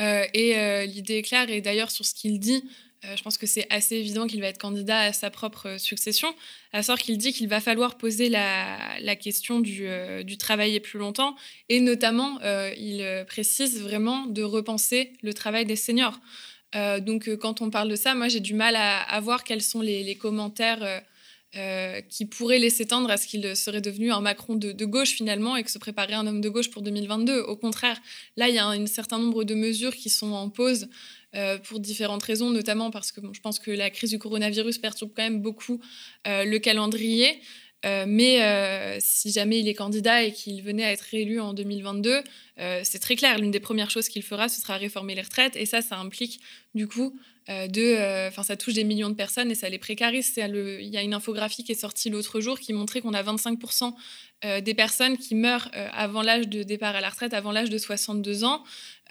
Euh, et l'idée est claire. Et d'ailleurs, sur ce qu'il dit, je pense que c'est assez évident qu'il va être candidat à sa propre succession. À savoir qu'il dit qu'il va falloir poser la, question du, du, travailler plus longtemps. Et notamment, il précise vraiment de repenser le travail des seniors. Euh, donc, euh, quand on parle de ça, moi, j'ai du mal à, voir quels sont les, commentaires euh, qui pourraient laisser tendre à ce qu'il serait devenu un Macron de, gauche finalement et que se préparait un homme de gauche pour 2022. Au contraire, là, il y a un, certain nombre de mesures qui sont en pause. pour différentes raisons, notamment parce que je pense que la crise du coronavirus perturbe quand même beaucoup le calendrier. Euh, mais euh, si jamais il est candidat et qu'il venait à être réélu en 2022, euh, c'est très clair. L'une des premières choses qu'il fera, ce sera réformer les retraites. Et ça, ça implique du coup de. Enfin, ça touche des millions de personnes et ça les précarise. Il y a une infographie qui est sortie l'autre jour qui montrait qu'on a 25% des personnes qui meurent avant l'âge de départ à la retraite, avant l'âge de 62 ans.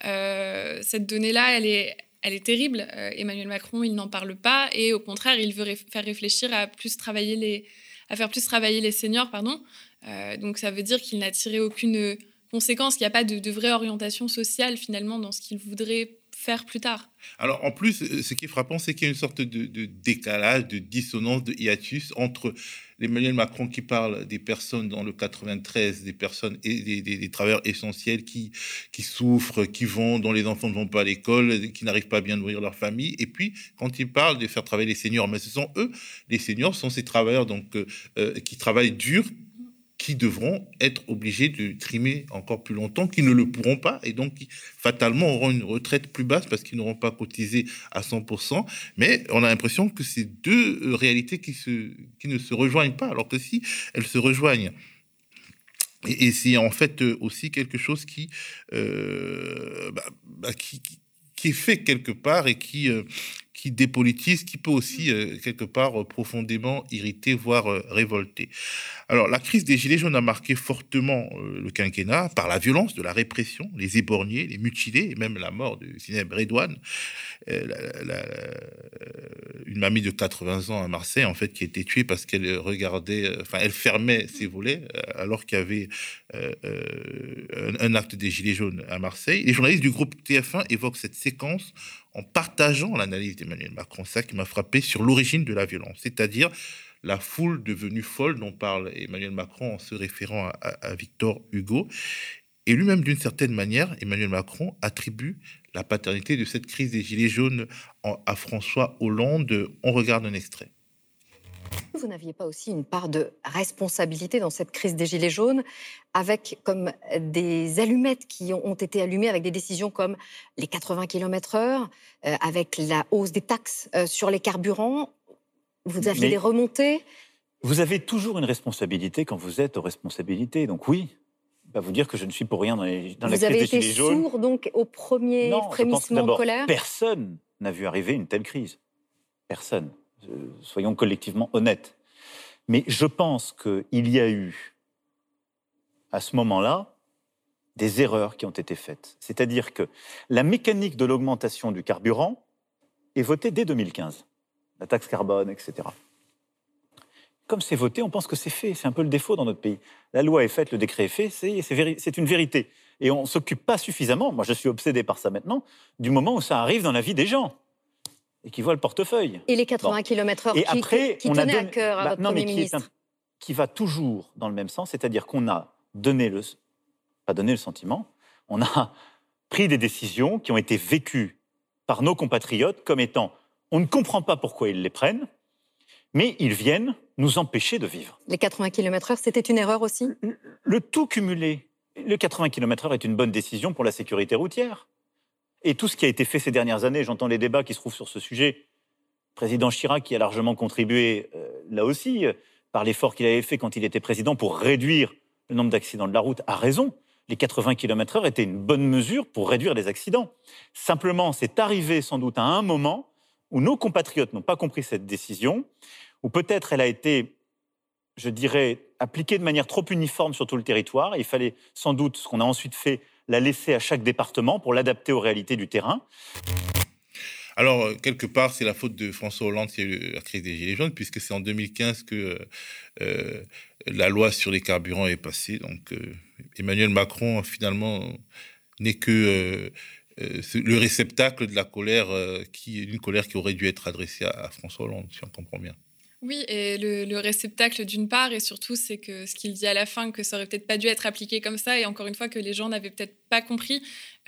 cette donnée-là, elle est, elle est terrible. Emmanuel Macron, il n'en parle pas et au contraire, il veut faire réfléchir à plus travailler les à faire plus travailler les seniors, pardon. Euh, donc ça veut dire qu'il n'a tiré aucune conséquence, qu'il n'y a pas de, vraie orientation sociale finalement dans ce qu'il voudrait faire plus tard. Alors en plus, ce qui est frappant, c'est qu'il y a une sorte de, décalage, de dissonance, de hiatus entre Emmanuel Macron qui parle des personnes dans le 93, des personnes et des, travailleurs essentiels qui, souffrent, qui vont, dont les enfants ne vont pas à l'école, qui n'arrivent pas à bien nourrir leur famille. Et puis, quand il parle de faire travailler les seniors, mais ce sont eux, les seniors sont ces travailleurs donc, euh, euh, qui travaillent dur, qui devront être obligés de trimer encore plus longtemps, qui ne le pourront pas, et donc qui fatalement auront une retraite plus basse parce qu'ils n'auront pas cotisé à 100%. Mais on a l'impression que c'est deux euh, réalités qui, se, ne se rejoignent pas, alors que si elles se rejoignent, et, c'est en fait euh, aussi quelque chose euh, bah, bah, qui, qui, est fait quelque part et qui, qui dépolitise, qui peut aussi, euh, quelque part, euh, profondément irriter, voire euh, révolter. Alors, la crise des Gilets jaunes a marqué fortement le quinquennat par la violence de la répression, les éborgnés, les mutilés, et même la mort de Zineb Redouane, une mamie de 80 ans à Marseille, en fait, qui a été tuée parce qu'elle regardait, enfin, elle fermait ses volets alors qu'il y avait un, un acte des Gilets jaunes à Marseille. Les journalistes du groupe TF1 évoquent cette séquence en partageant l'analyse d'Emmanuel Macron. Ça qui m'a frappé sur l'origine de la violence, c'est-à-dire la foule devenue folle dont parle Emmanuel Macron en se référant à, Victor Hugo. Et lui-même, d'une certaine manière, Emmanuel Macron attribue la paternité de cette crise des Gilets jaunes à François Hollande. On regarde un extrait. Vous n'aviez pas aussi une part de responsabilité dans cette crise des Gilets jaunes, avec comme des allumettes qui ont été allumées avec des décisions comme les 80 km/h, euh, avec la hausse des taxes euh, sur les carburants. Vous aviez des remontées? Vous avez toujours une responsabilité quand vous êtes aux responsabilités. Donc oui, va vous dire que je ne suis pour rien dans, les, dans la crise des Gilets jaunes. Vous avez été sourd donc au premier frémissement de colère? Personne n'a vu arriver une telle crise. Personne. Euh, soyons collectivement honnêtes. Mais je pense qu'il y a eu, à ce moment-là, des erreurs qui ont été faites. C'est-à-dire que la mécanique de l'augmentation du carburant est votée dès 2015. La taxe carbone, etc. Comme c'est voté, on pense que c'est fait. C'est un peu le défaut dans notre pays. La loi est faite, le décret est fait, c'est une vérité. Et on ne s'occupe pas suffisamment, moi je suis obsédé par ça maintenant, du moment où ça arrive dans la vie des gens et qui voit le portefeuille. Et les 80 km/h qui, après, qui tenaient à cœur à bah, votre Premier ministre qui, va toujours dans le même sens, c'est-à-dire qu'on a donné le, pas donné le sentiment, on a <laughs> pris des décisions qui ont été vécues par nos compatriotes comme étant on ne comprend pas pourquoi ils les prennent, mais ils viennent nous empêcher de vivre. Les 80 km/h, c'était une erreur aussi? Le tout cumulé. Le 80 km/h est une bonne décision pour la sécurité routière. Et tout ce qui a été fait ces dernières années, j'entends les débats qui se trouvent sur ce sujet. Le président Chirac, qui a largement contribué, euh, là aussi, euh, par l'effort qu'il avait fait quand il était président pour réduire le nombre d'accidents de la route, a raison. Les 80 km/h étaient une bonne mesure pour réduire les accidents. Simplement, c'est arrivé sans doute à un moment où nos compatriotes n'ont pas compris cette décision, ou peut-être elle a été, je dirais, appliquée de manière trop uniforme sur tout le territoire. Il fallait sans doute, ce qu'on a ensuite fait, la laisser à chaque département pour l'adapter aux réalités du terrain. Alors, euh, quelque part, c'est la faute de François Hollande qui a eu la crise des Gilets jaunes, puisque c'est en 2015 que euh, euh, la loi sur les carburants est passée. Donc, Emmanuel Macron, finalement, n'est que le réceptacle de la colère, qui, d'une colère qui aurait dû être adressée à François Hollande, si on comprend bien. Oui, et le, réceptacle d'une part, et surtout, c'est que ce qu'il dit à la fin, que ça aurait peut-être pas dû être appliqué comme ça, et encore une fois, que les gens n'avaient peut-être pas compris,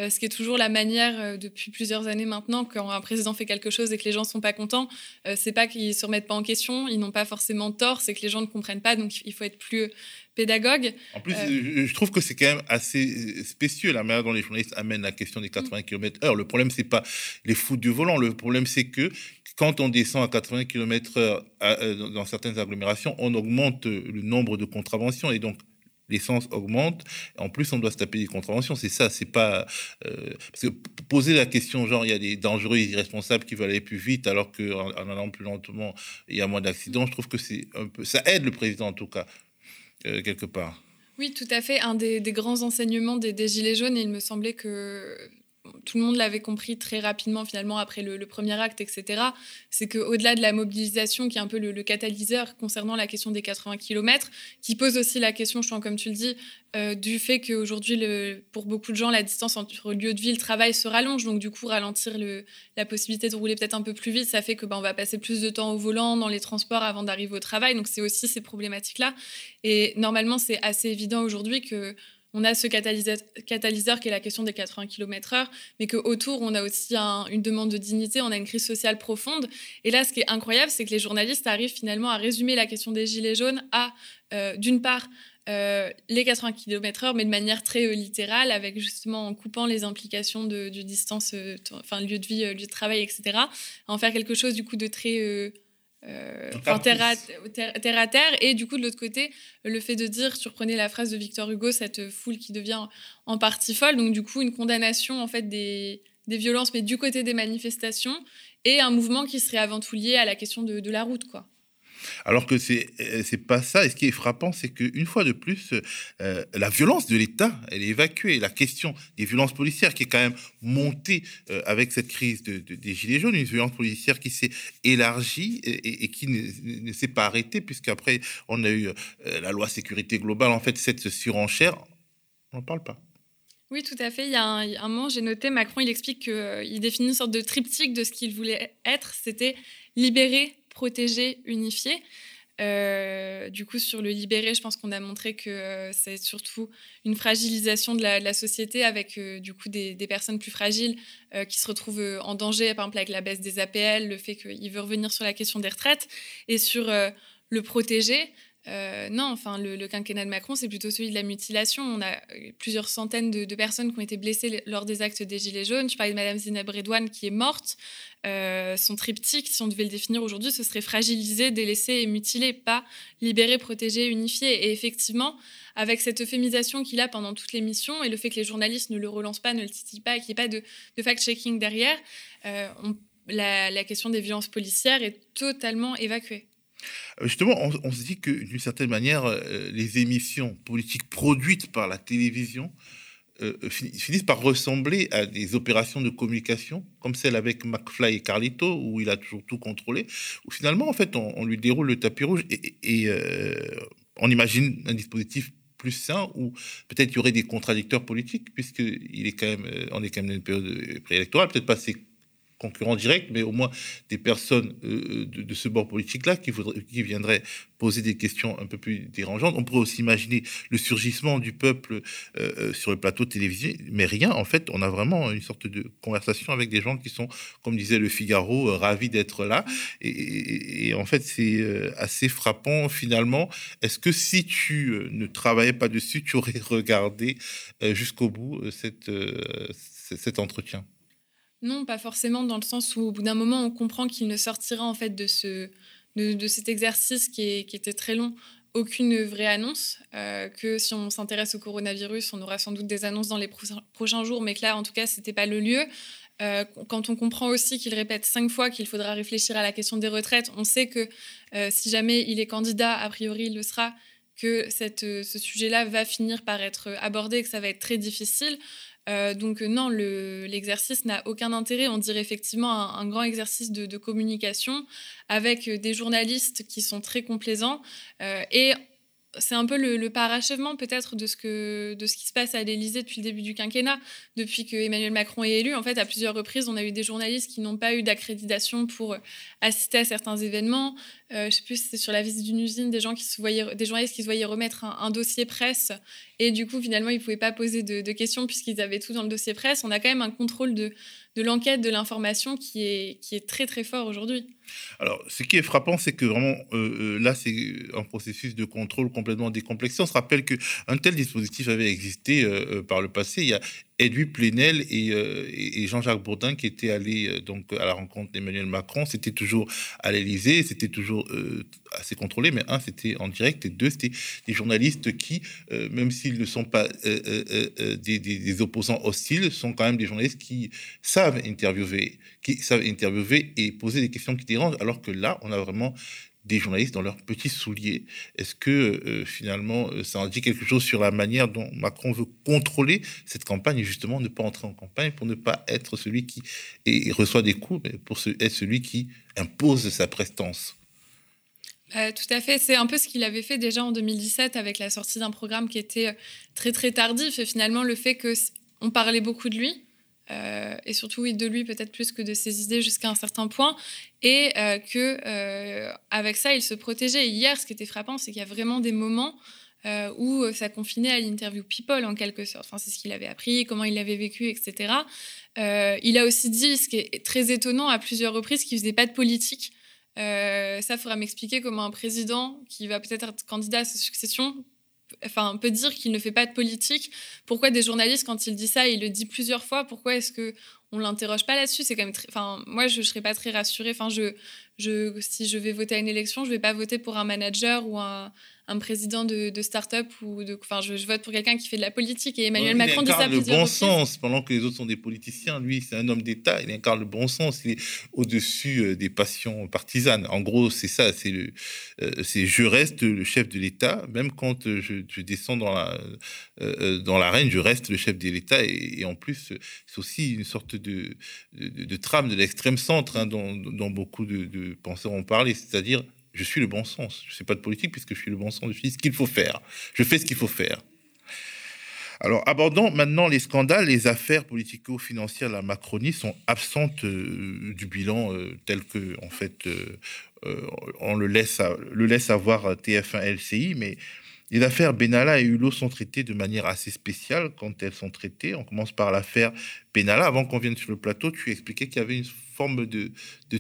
ce qui est toujours la manière euh, depuis plusieurs années maintenant, quand un président fait quelque chose et que les gens sont pas contents, euh, c'est pas qu'ils se remettent pas en question, ils n'ont pas forcément tort, c'est que les gens ne comprennent pas, donc il faut être plus pédagogue. En plus, je trouve que c'est quand même assez spécieux la manière dont les journalistes amènent la question des 80 km/h. Le problème, c'est pas les fous du volant, le problème, c'est que quand on descend à 80 km/h dans certaines agglomérations, on augmente le nombre de contraventions et donc l'essence augmente. En plus, on doit se taper des contraventions. C'est ça, c'est pas. Euh, parce que poser la question, genre, il y a des dangereux irresponsables qui veulent aller plus vite alors qu'en en allant plus lentement, il y a moins d'accidents. Je trouve que c'est un peu. Ça aide le président, en tout cas, euh, quelque part. Oui, tout à fait. Un des, grands enseignements des, des, Gilets jaunes, il me semblait que tout le monde l'avait compris très rapidement finalement après le, premier acte, etc. C'est qu'au-delà de la mobilisation, qui est un peu le, catalyseur concernant la question des 80 km, qui pose aussi la question, je comme tu le dis, euh, du fait qu'aujourd'hui, pour beaucoup de gens, la distance entre lieu de vie et travail se rallonge. Donc du coup, ralentir la possibilité de rouler peut-être un peu plus vite, ça fait que ben, on va passer plus de temps au volant, dans les transports avant d'arriver au travail. Donc c'est aussi ces problématiques-là. Et normalement, c'est assez évident aujourd'hui que on a ce catalyseur, qui est la question des 80 km/h, mais qu'autour, on a aussi une demande de dignité, on a une crise sociale profonde. Et là, ce qui est incroyable, c'est que les journalistes arrivent finalement à résumer la question des Gilets jaunes à, euh, d'une part, euh, les 80 km/h, mais de manière très euh, littérale, avec justement en coupant les implications de, du distance, enfin lieu de vie, lieu de travail, etc. en faire quelque chose du coup de très euh, terre, à, terre, Et du coup, de l'autre côté, le fait de dire, surprenez la phrase de Victor Hugo, cette foule qui devient en partie folle. Donc, du coup, une condamnation en fait des, des violences, mais du côté des manifestations, et un mouvement qui serait avant tout lié à la question de, de la route, quoi. Alors que c'est euh, c'est pas ça. Et ce qui est frappant, c'est qu'une fois de plus, euh, la violence de l'État, elle est évacuée. La question des violences policières qui est quand même montée euh, avec cette crise de, des Gilets jaunes, une violence policière qui s'est élargie et, qui ne, s'est pas arrêtée, puisqu'après, on a eu la loi sécurité globale. En fait, cette surenchère, on n'en parle pas. Oui, tout à fait. Il y a un, un moment, j'ai noté, Macron, il explique qu'il définit une sorte de triptyque de ce qu'il voulait être. C'était libérer, protéger, unifier. Euh, du coup, sur le libéré, je pense qu'on a montré que euh, c'est surtout une fragilisation de la, société avec euh, du coup des, personnes plus fragiles qui se retrouvent en danger, par exemple avec la baisse des APL, le fait qu'il veut revenir sur la question des retraites et sur le protéger. Euh, non, enfin, le, quinquennat de Macron, c'est plutôt celui de la mutilation. On a euh, plusieurs centaines de, personnes qui ont été blessées lors des actes des Gilets jaunes. Je parlais de Madame Zineb Redouane qui est morte. Euh, son triptyque, si on devait le définir aujourd'hui, ce serait fragilisé, délaissé et mutilé, pas libéré, protégé, unifié. Et effectivement, avec cette euphémisation qu'il a pendant toutes les missions et le fait que les journalistes ne le relancent pas, ne le titillent pas, qu'il n'y ait pas de, fact-checking derrière, la question des violences policières est totalement évacuée. Euh, justement, on, se dit que d'une certaine manière, euh, les émissions politiques produites par la télévision euh, finissent par ressembler à des opérations de communication, comme celle avec McFly et Carlito, où il a toujours tout contrôlé, où finalement, en fait, on, lui déroule le tapis rouge et, on imagine un dispositif plus sain où peut-être il y aurait des contradicteurs politiques, puisqu'il est quand même, on est quand même dans une période préélectorale, peut-être pas concurrents directs, mais au moins des personnes euh, de, ce bord politique-là qui, qui viendraient poser des questions un peu plus dérangeantes. On pourrait aussi imaginer le surgissement du peuple euh, euh, sur le plateau télévisé, mais rien. En fait, on a vraiment une sorte de conversation avec des gens qui sont, comme disait le Figaro, ravis d'être là. Et, en fait, c'est assez frappant finalement. Est-ce que si tu ne travaillais pas dessus, tu aurais <laughs> regardé jusqu'au bout cet entretien? Non, pas forcément, dans le sens où au bout d'un moment, on comprend qu'il ne sortira en fait de, ce, de, cet exercice qui, qui, était très long aucune vraie annonce, euh, que si on s'intéresse au coronavirus, on aura sans doute des annonces dans les prochains jours, mais que là, en tout cas, ce n'était pas le lieu. Euh, quand on comprend aussi qu'il répète cinq fois qu'il faudra réfléchir à la question des retraites, on sait que euh, si jamais il est candidat, a priori il le sera, que cette, ce sujet-là va finir par être abordé et que ça va être très difficile. Euh, donc non, l'exercice n'a aucun intérêt. On dirait effectivement un, grand exercice de, communication avec des journalistes qui sont très complaisants euh, et c'est un peu le, parachèvement peut-être de ce que de ce qui se passe à l'Élysée depuis le début du quinquennat, depuis que Emmanuel Macron est élu. En fait, à plusieurs reprises, on a eu des journalistes qui n'ont pas eu d'accréditation pour assister à certains événements. Euh, je sais plus, c'était sur la visite d'une usine, des gens qui se voyaient, des journalistes qui se voyaient remettre un, dossier presse et du coup finalement ils pouvaient pas poser de, de questions puisqu'ils avaient tout dans le dossier presse. On a quand même un contrôle de de l'enquête, de l'information qui est, qui est très très fort aujourd'hui. Alors, ce qui est frappant, c'est que vraiment, euh, euh, là, c'est un processus de contrôle complètement décomplexé. On se rappelle qu'un tel dispositif avait existé euh, par le passé. Il y a Edwy Plenel et, Jean-Jacques Bourdin qui étaient allés donc à la rencontre d'Emmanuel Macron. C'était toujours à l'Élysée, c'était toujours assez contrôlé, mais un, c'était en direct, et deux, c'était des journalistes qui, même s'ils ne sont pas des, opposants hostiles, sont quand même des journalistes qui savent interviewer, qui savent interviewer et poser des questions qui dérangent, alors que là, on a vraiment des journalistes dans leurs petits souliers. Est-ce que euh, finalement, euh, ça en dit quelque chose sur la manière dont Macron veut contrôler cette campagne et justement ne pas entrer en campagne pour ne pas être celui qui reçoit des coups, mais pour être celui qui impose sa prestance? Bah, tout à fait. C'est un peu ce qu'il avait fait déjà en 2017 avec la sortie d'un programme qui était euh, très très tardif et finalement le fait que on parlait beaucoup de lui, euh, et surtout oui, de lui peut-être plus que de ses idées jusqu'à un certain point, et euh, que euh, avec ça il se protégeait. hier, ce qui était frappant, c'est qu'il y a vraiment des moments où ça confinait à l'interview People en quelque sorte. Enfin, c'est ce qu'il avait appris, comment il l'avait vécu, etc. il a aussi dit, ce qui est très étonnant à plusieurs reprises, qu'il faisait pas de politique. ça, faudra m'expliquer comment un président qui va peut-être être candidat à sa succession enfin, peut dire qu'il ne fait pas de politique. Pourquoi des journalistes, quand il dit ça, il le dit plusieurs fois, pourquoi est-ce que on l'interroge pas là-dessus? C'est quand même, enfin, moi, je, ne serais pas très rassurée. Enfin, je, je, si je vais voter à une élection, je vais pas voter pour un manager ou un, un président de, de start-up ou de. Enfin, je, vote pour quelqu'un qui fait de la politique. Et Emmanuel Macron dit ça le bon sens, pendant que les autres sont des politiciens. Lui, c'est un homme d'État. Il incarne le bon sens. Il est au-dessus euh, des passions partisanes. En gros, c'est ça. C'est le, euh, c'est je reste le chef de l'État, même quand euh, je, descends dans la dans l'arène, je reste le chef de l'État. Et, en plus, c'est aussi une sorte de de, trame de l'extrême centre hein, dont, dont, beaucoup de, de penseurs ont parlé, c'est-à-dire je suis le bon sens. Je ne sais pas de politique puisque je suis le bon sens. Je fais ce qu'il faut faire. Je fais ce qu'il faut faire. Alors, abordons maintenant les scandales. Les affaires politico-financières de la Macronie sont absentes euh, du bilan euh, tel que, en fait, euh, on le laisse, le laisse avoir TF1 LCI, mais les affaires Benalla et Hulot sont traitées de manière assez spéciale quand elles sont traitées. On commence par l'affaire Benalla. Avant qu'on vienne sur le plateau, tu expliquais qu'il y avait une forme de,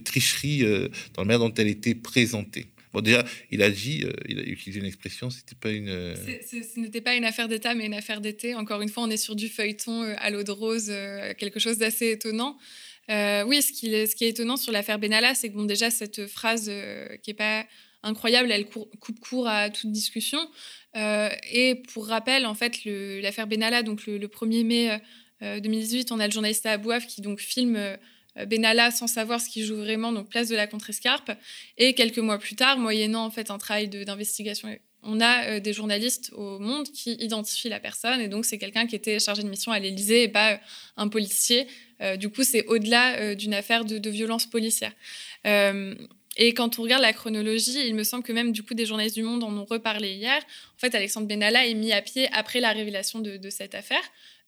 tricherie euh, dans la manière dont elle était présentée. Bon, déjà, il a dit, euh, il a utilisé une expression, c'était pas une. Euh, ce n'était pas une affaire d'État, mais une affaire d'été. Encore une fois, on est sur du feuilleton à l'eau de rose, quelque chose d'assez étonnant. oui, ce qui, est, ce qui est étonnant sur l'affaire Benalla, c'est que bon, déjà, cette phrase qui est pas incroyable, elle coupe court à toute discussion. Euh, et pour rappel, en fait, l'affaire Benalla, donc le, 1er mai 2018, euh, on a le journaliste Abouaf qui donc filme euh, Benalla sans savoir ce qu'il joue vraiment, donc place de la contre-escarpe. Et quelques mois plus tard, moyennant en fait un travail d'investigation, on a des journalistes au monde qui identifient la personne. Et donc, c'est quelqu'un qui était chargé de mission à l'Élysée et pas un policier. du coup, c'est au-delà d'une affaire de, violence policière. Et quand on regarde la chronologie, il me semble que même du coup des journalistes du Monde en ont reparlé hier. En fait, Alexandre Benalla est mis à pied après la révélation de, cette affaire.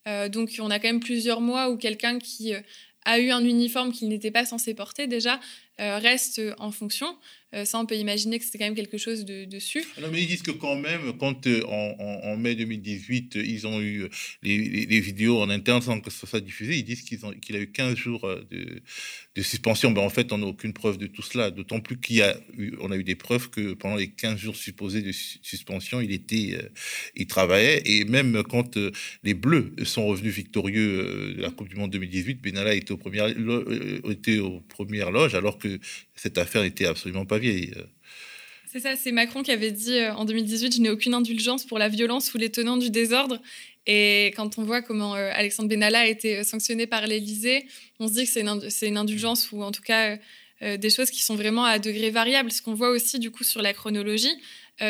Euh, donc on a quand même plusieurs mois où quelqu'un qui euh, a eu un uniforme qu'il n'était pas censé porter déjà, reste en fonction. Euh, ça, on peut imaginer que c'était quand même quelque chose de, dessus. Non, mais ils disent que quand même, quand euh, en, mai 2018, ils ont eu les, vidéos en interne sans que ce soit diffusé, ils disent qu'il a eu 15 jours euh, de, suspension. Ben, en fait, on n'a aucune preuve de tout cela, d'autant plus qu'on a, eu, a eu des preuves que pendant les 15 jours supposés de suspension, il, était, il travaillait. Et même quand les Bleus sont revenus victorieux de la Coupe du Monde 2018, Benalla était, au premier, était aux premières loges, alors que cette affaire n'était absolument pas vieille. C'est ça, c'est Macron qui avait dit euh, en 2018 Je n'ai aucune indulgence pour la violence ou les tenants du désordre. Et quand on voit comment euh, Alexandre Benalla a été euh, sanctionné par l'Élysée, on se dit que c'est une, indulgence ou en tout cas des choses qui sont vraiment à degré variable. Ce qu'on voit aussi du coup sur la chronologie,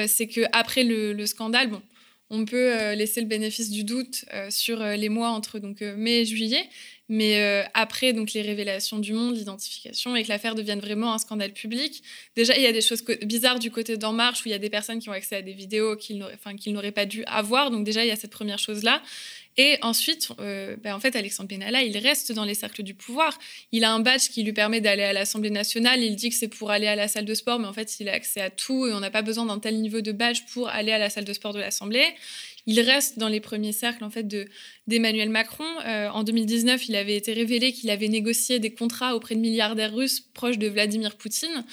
c'est qu'après le, le scandale, bon, on peut laisser le bénéfice du doute sur les mois entre donc, mai et juillet, mais euh, après, donc les révélations du monde, l'identification, et que l'affaire devienne vraiment un scandale public. Déjà, il y a des choses bizarres du côté d'En Marche, où il y a des personnes qui ont accès à des vidéos qu'ils n'auraient pas dû avoir. Donc déjà, il y a cette première chose-là. Et ensuite, euh, ben, en fait, Alexandre Benalla, il reste dans les cercles du pouvoir. Il a un badge qui lui permet d'aller à l'Assemblée nationale. Il dit que c'est pour aller à la salle de sport, mais en fait, il a accès à tout et on n'a pas besoin d'un tel niveau de badge pour aller à la salle de sport de l'Assemblée. Il reste dans les premiers cercles en fait d'Emmanuel Macron. Euh, en 2019, il avait été révélé qu'il avait négocié des contrats auprès de milliardaires russes proches de Vladimir Poutine.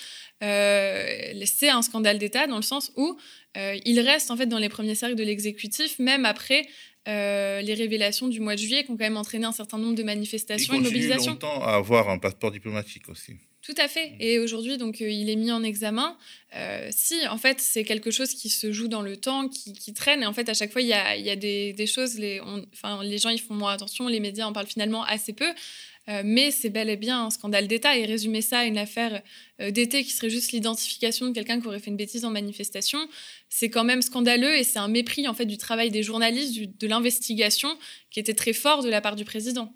Euh, c'est un scandale d'État dans le sens où euh, il reste en fait dans les premiers cercles de l'exécutif, même après les révélations du mois de juillet qui ont quand même entraîné un certain nombre de manifestations et de mobilisations. longtemps à avoir un passeport diplomatique aussi. Tout à fait. Et aujourd'hui, donc, euh, il est mis en examen. Euh, si, en fait, c'est quelque chose qui se joue dans le temps, qui, traîne. Et en fait, à chaque fois, il y a, y a des, des, choses. Les, enfin, les gens, ils font moins attention. Les médias en parlent finalement assez peu. Euh, mais c'est bel et bien un scandale d'État. Et résumer ça à une affaire d'été qui serait juste l'identification de quelqu'un qui aurait fait une bêtise en manifestation, c'est quand même scandaleux. Et c'est un mépris, en fait, du travail des journalistes, de l'investigation, qui était très fort de la part du président.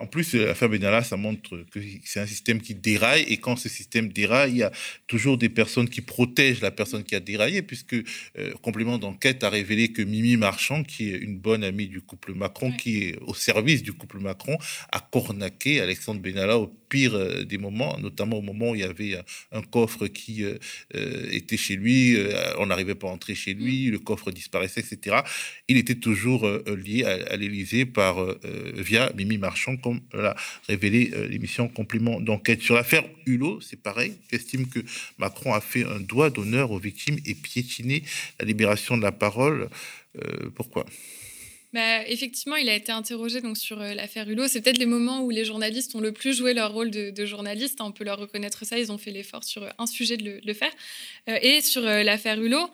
En plus, l'affaire Benalla, ça montre que c'est un système qui déraille. Et quand ce système déraille, il y a toujours des personnes qui protègent la personne qui a déraillé, puisque euh, complément d'enquête a révélé que Mimi Marchand, qui est une bonne amie du couple Macron, qui est au service du couple Macron, a cornaqué Alexandre Benalla au pire euh, des moments, notamment au moment où il y avait un coffre qui euh, était chez lui, on n'arrivait pas à entrer chez lui, mm. le coffre disparaissait, etc. Il était toujours lié à, l'Élysée par via Mimi Marchand l'a révélé euh, l'émission Complément d'enquête. Sur l'affaire Hulot, c'est pareil. J'estime que Macron a fait un doigt d'honneur aux victimes et piétiné la libération de la parole. Euh, pourquoi? Bah, effectivement, il a été interrogé donc, sur euh, l'affaire Hulot. C'est peut-être les moments où les journalistes ont le plus joué leur rôle de, de journaliste. On peut leur reconnaître ça. Ils ont fait l'effort sur un sujet de le, faire. et sur l'affaire Hulot,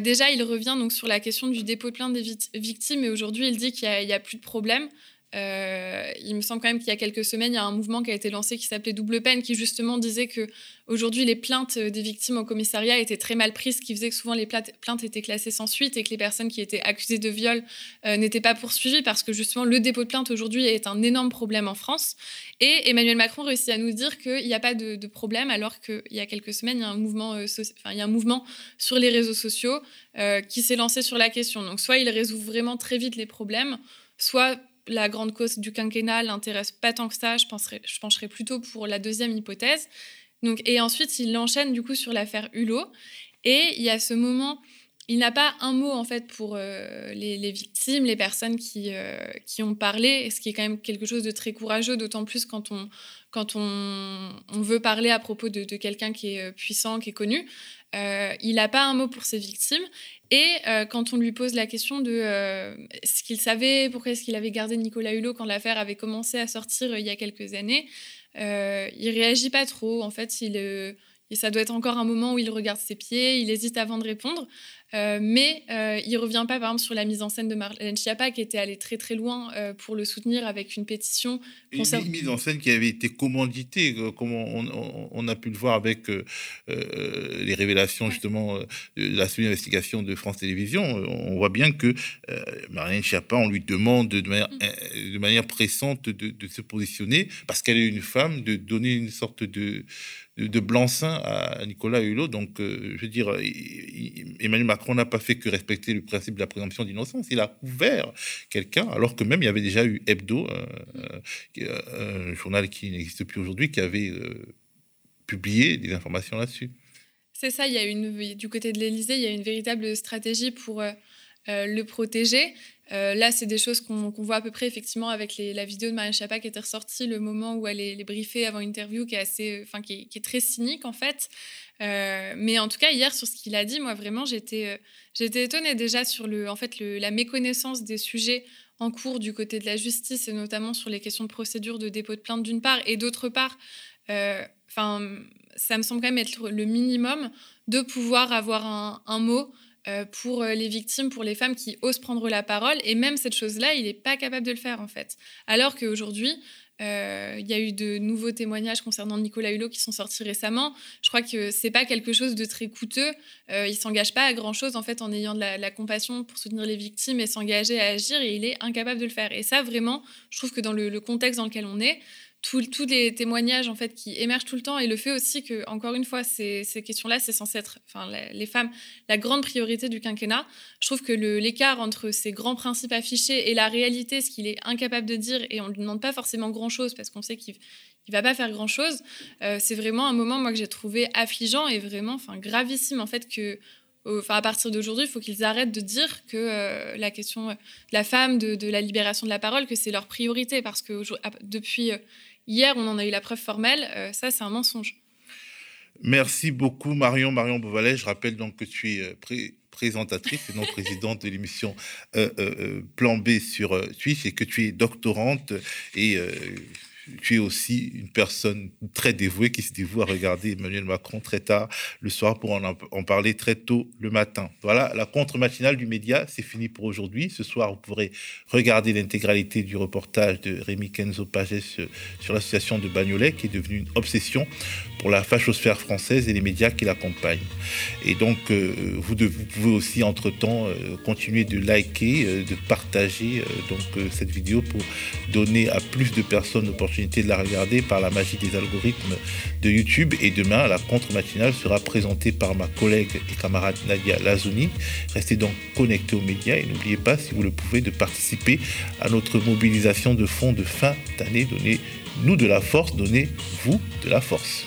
déjà, il revient donc sur la question du dépôt de plainte des victimes. Et aujourd'hui, il dit qu'il n'y a, plus de problème. Euh, il me semble quand même qu'il y a quelques semaines, il y a un mouvement qui a été lancé qui s'appelait Double Peine, qui justement disait que aujourd'hui les plaintes des victimes au commissariat étaient très mal prises, ce qui faisait que souvent les plaintes étaient classées sans suite et que les personnes qui étaient accusées de viol euh, n'étaient pas poursuivies parce que justement le dépôt de plainte aujourd'hui est un énorme problème en France. Et Emmanuel Macron réussit à nous dire qu'il n'y a pas de, problème alors qu'il y a quelques semaines, euh, il y a un mouvement sur les réseaux sociaux qui s'est lancé sur la question. Donc soit il résout vraiment très vite les problèmes, soit la grande cause du quinquennat l'intéresse pas tant que ça. Je, penserais, je pencherais plutôt pour la deuxième hypothèse. Donc, et ensuite, il enchaîne du coup sur l'affaire Hulot. Et il y a ce moment, il n'a pas un mot en fait pour euh, les, victimes, les personnes qui, euh, qui ont parlé, ce qui est quand même quelque chose de très courageux, d'autant plus quand on, quand on, on veut parler à propos de, quelqu'un qui est euh, puissant, qui est connu. il n'a pas un mot pour ses victimes. Et euh, quand on lui pose la question de euh, ce qu'il savait, pourquoi est-ce qu'il avait gardé Nicolas Hulot quand l'affaire avait commencé à sortir euh, il y a quelques années, il réagit pas trop. En fait, il, ça doit être encore un moment où il regarde ses pieds, il hésite avant de répondre. Euh, mais euh, il revient pas, par exemple, sur la mise en scène de Marlène Schiappa, qui était allée très très loin euh, pour le soutenir avec une pétition. Une mise en scène qui avait été commanditée, comme on, a pu le voir avec les révélations justement de la sous-investigation de France Télévisions. On voit bien que Marlène Schiappa, on lui demande de manière, mm. de manière pressante de, de se positionner parce qu'elle est une femme, de donner une sorte de de, blanc-seing à Nicolas Hulot. Donc, je veux dire, Emmanuel Macron n'a pas fait que respecter le principe de la présomption d'innocence. Il a couvert quelqu'un, alors que même il y avait déjà eu Hebdo, un journal qui n'existe plus aujourd'hui, qui avait publié des informations là-dessus. C'est ça, il y a une, du côté de l'Élysée, il y a une véritable stratégie pour le protéger. Euh, là, c'est des choses qu'on voit à peu près effectivement avec la vidéo de Marine Chapa qui était ressortie, le moment où elle est, briefée avant une interview, qui est assez, enfin, qui est, très cynique en fait. Euh, mais en tout cas, hier sur ce qu'il a dit, moi vraiment, j'étais, euh, j'étais étonnée déjà sur le, en fait, la méconnaissance des sujets en cours du côté de la justice et notamment sur les questions de procédure de dépôt de plainte d'une part et d'autre part, enfin, ça me semble quand même être le minimum de pouvoir avoir un, mot pour euh, les victimes, pour les femmes qui osent prendre la parole. Et même cette chose-là, il n'est pas capable de le faire, en fait. Alors qu'aujourd'hui, euh, il y a eu de nouveaux témoignages concernant Nicolas Hulot qui sont sortis récemment. Je crois que c'est pas quelque chose de très coûteux. Euh, il s'engage pas à grand chose en fait en ayant de la, compassion pour soutenir les victimes et s'engager à agir et il est incapable de le faire. Et ça vraiment, je trouve que dans le contexte dans lequel on est, tous les témoignages en fait qui émergent tout le temps. Et le fait aussi que encore une fois ces, questions-là c'est censé être enfin les femmes la grande priorité du quinquennat. Je trouve que l'écart entre ces grands principes affichés et la réalité ce qu'il est incapable de dire et on lui demande pas forcément grand chose parce qu'on sait qu'il ne va pas faire grand chose euh, c'est vraiment un moment moi que j'ai trouvé affligeant et vraiment enfin gravissime en fait que Enfin, à partir d'aujourd'hui, il faut qu'ils arrêtent de dire que euh, la question de la femme, de, la libération de la parole, que c'est leur priorité, parce que depuis euh, Hier, on en a eu la preuve formelle. Euh, ça, c'est un mensonge. Merci beaucoup, Marion. Marion Beauvalet, je rappelle donc que tu es euh, présentatrice et non présidente de l'émission euh, Plan B sur Twitch et que tu es doctorante et tu es aussi une personne très dévouée qui se dévoue à regarder Emmanuel Macron très tard le soir pour en, parler très tôt le matin. Voilà, la contre-matinale du média, c'est fini pour aujourd'hui. Ce soir, vous pourrez regarder l'intégralité du reportage de Rémi Kenzo Pages sur l'association de Bagnolet qui est devenue une obsession pour la fachosphère française et les médias qui l'accompagnent. Et donc, euh, vous, pouvez aussi, entre-temps, euh, continuer de liker, euh, de partager donc, cette vidéo pour donner à plus de personnes de la regarder par la magie des algorithmes de YouTube. Et demain, la contre-matinale sera présentée par ma collègue et camarade Nadia Lazouni. Restez donc connectés aux médias et n'oubliez pas, si vous le pouvez, de participer à notre mobilisation de fonds de fin d'année. Donnez-nous de la force, donnez-vous de la force.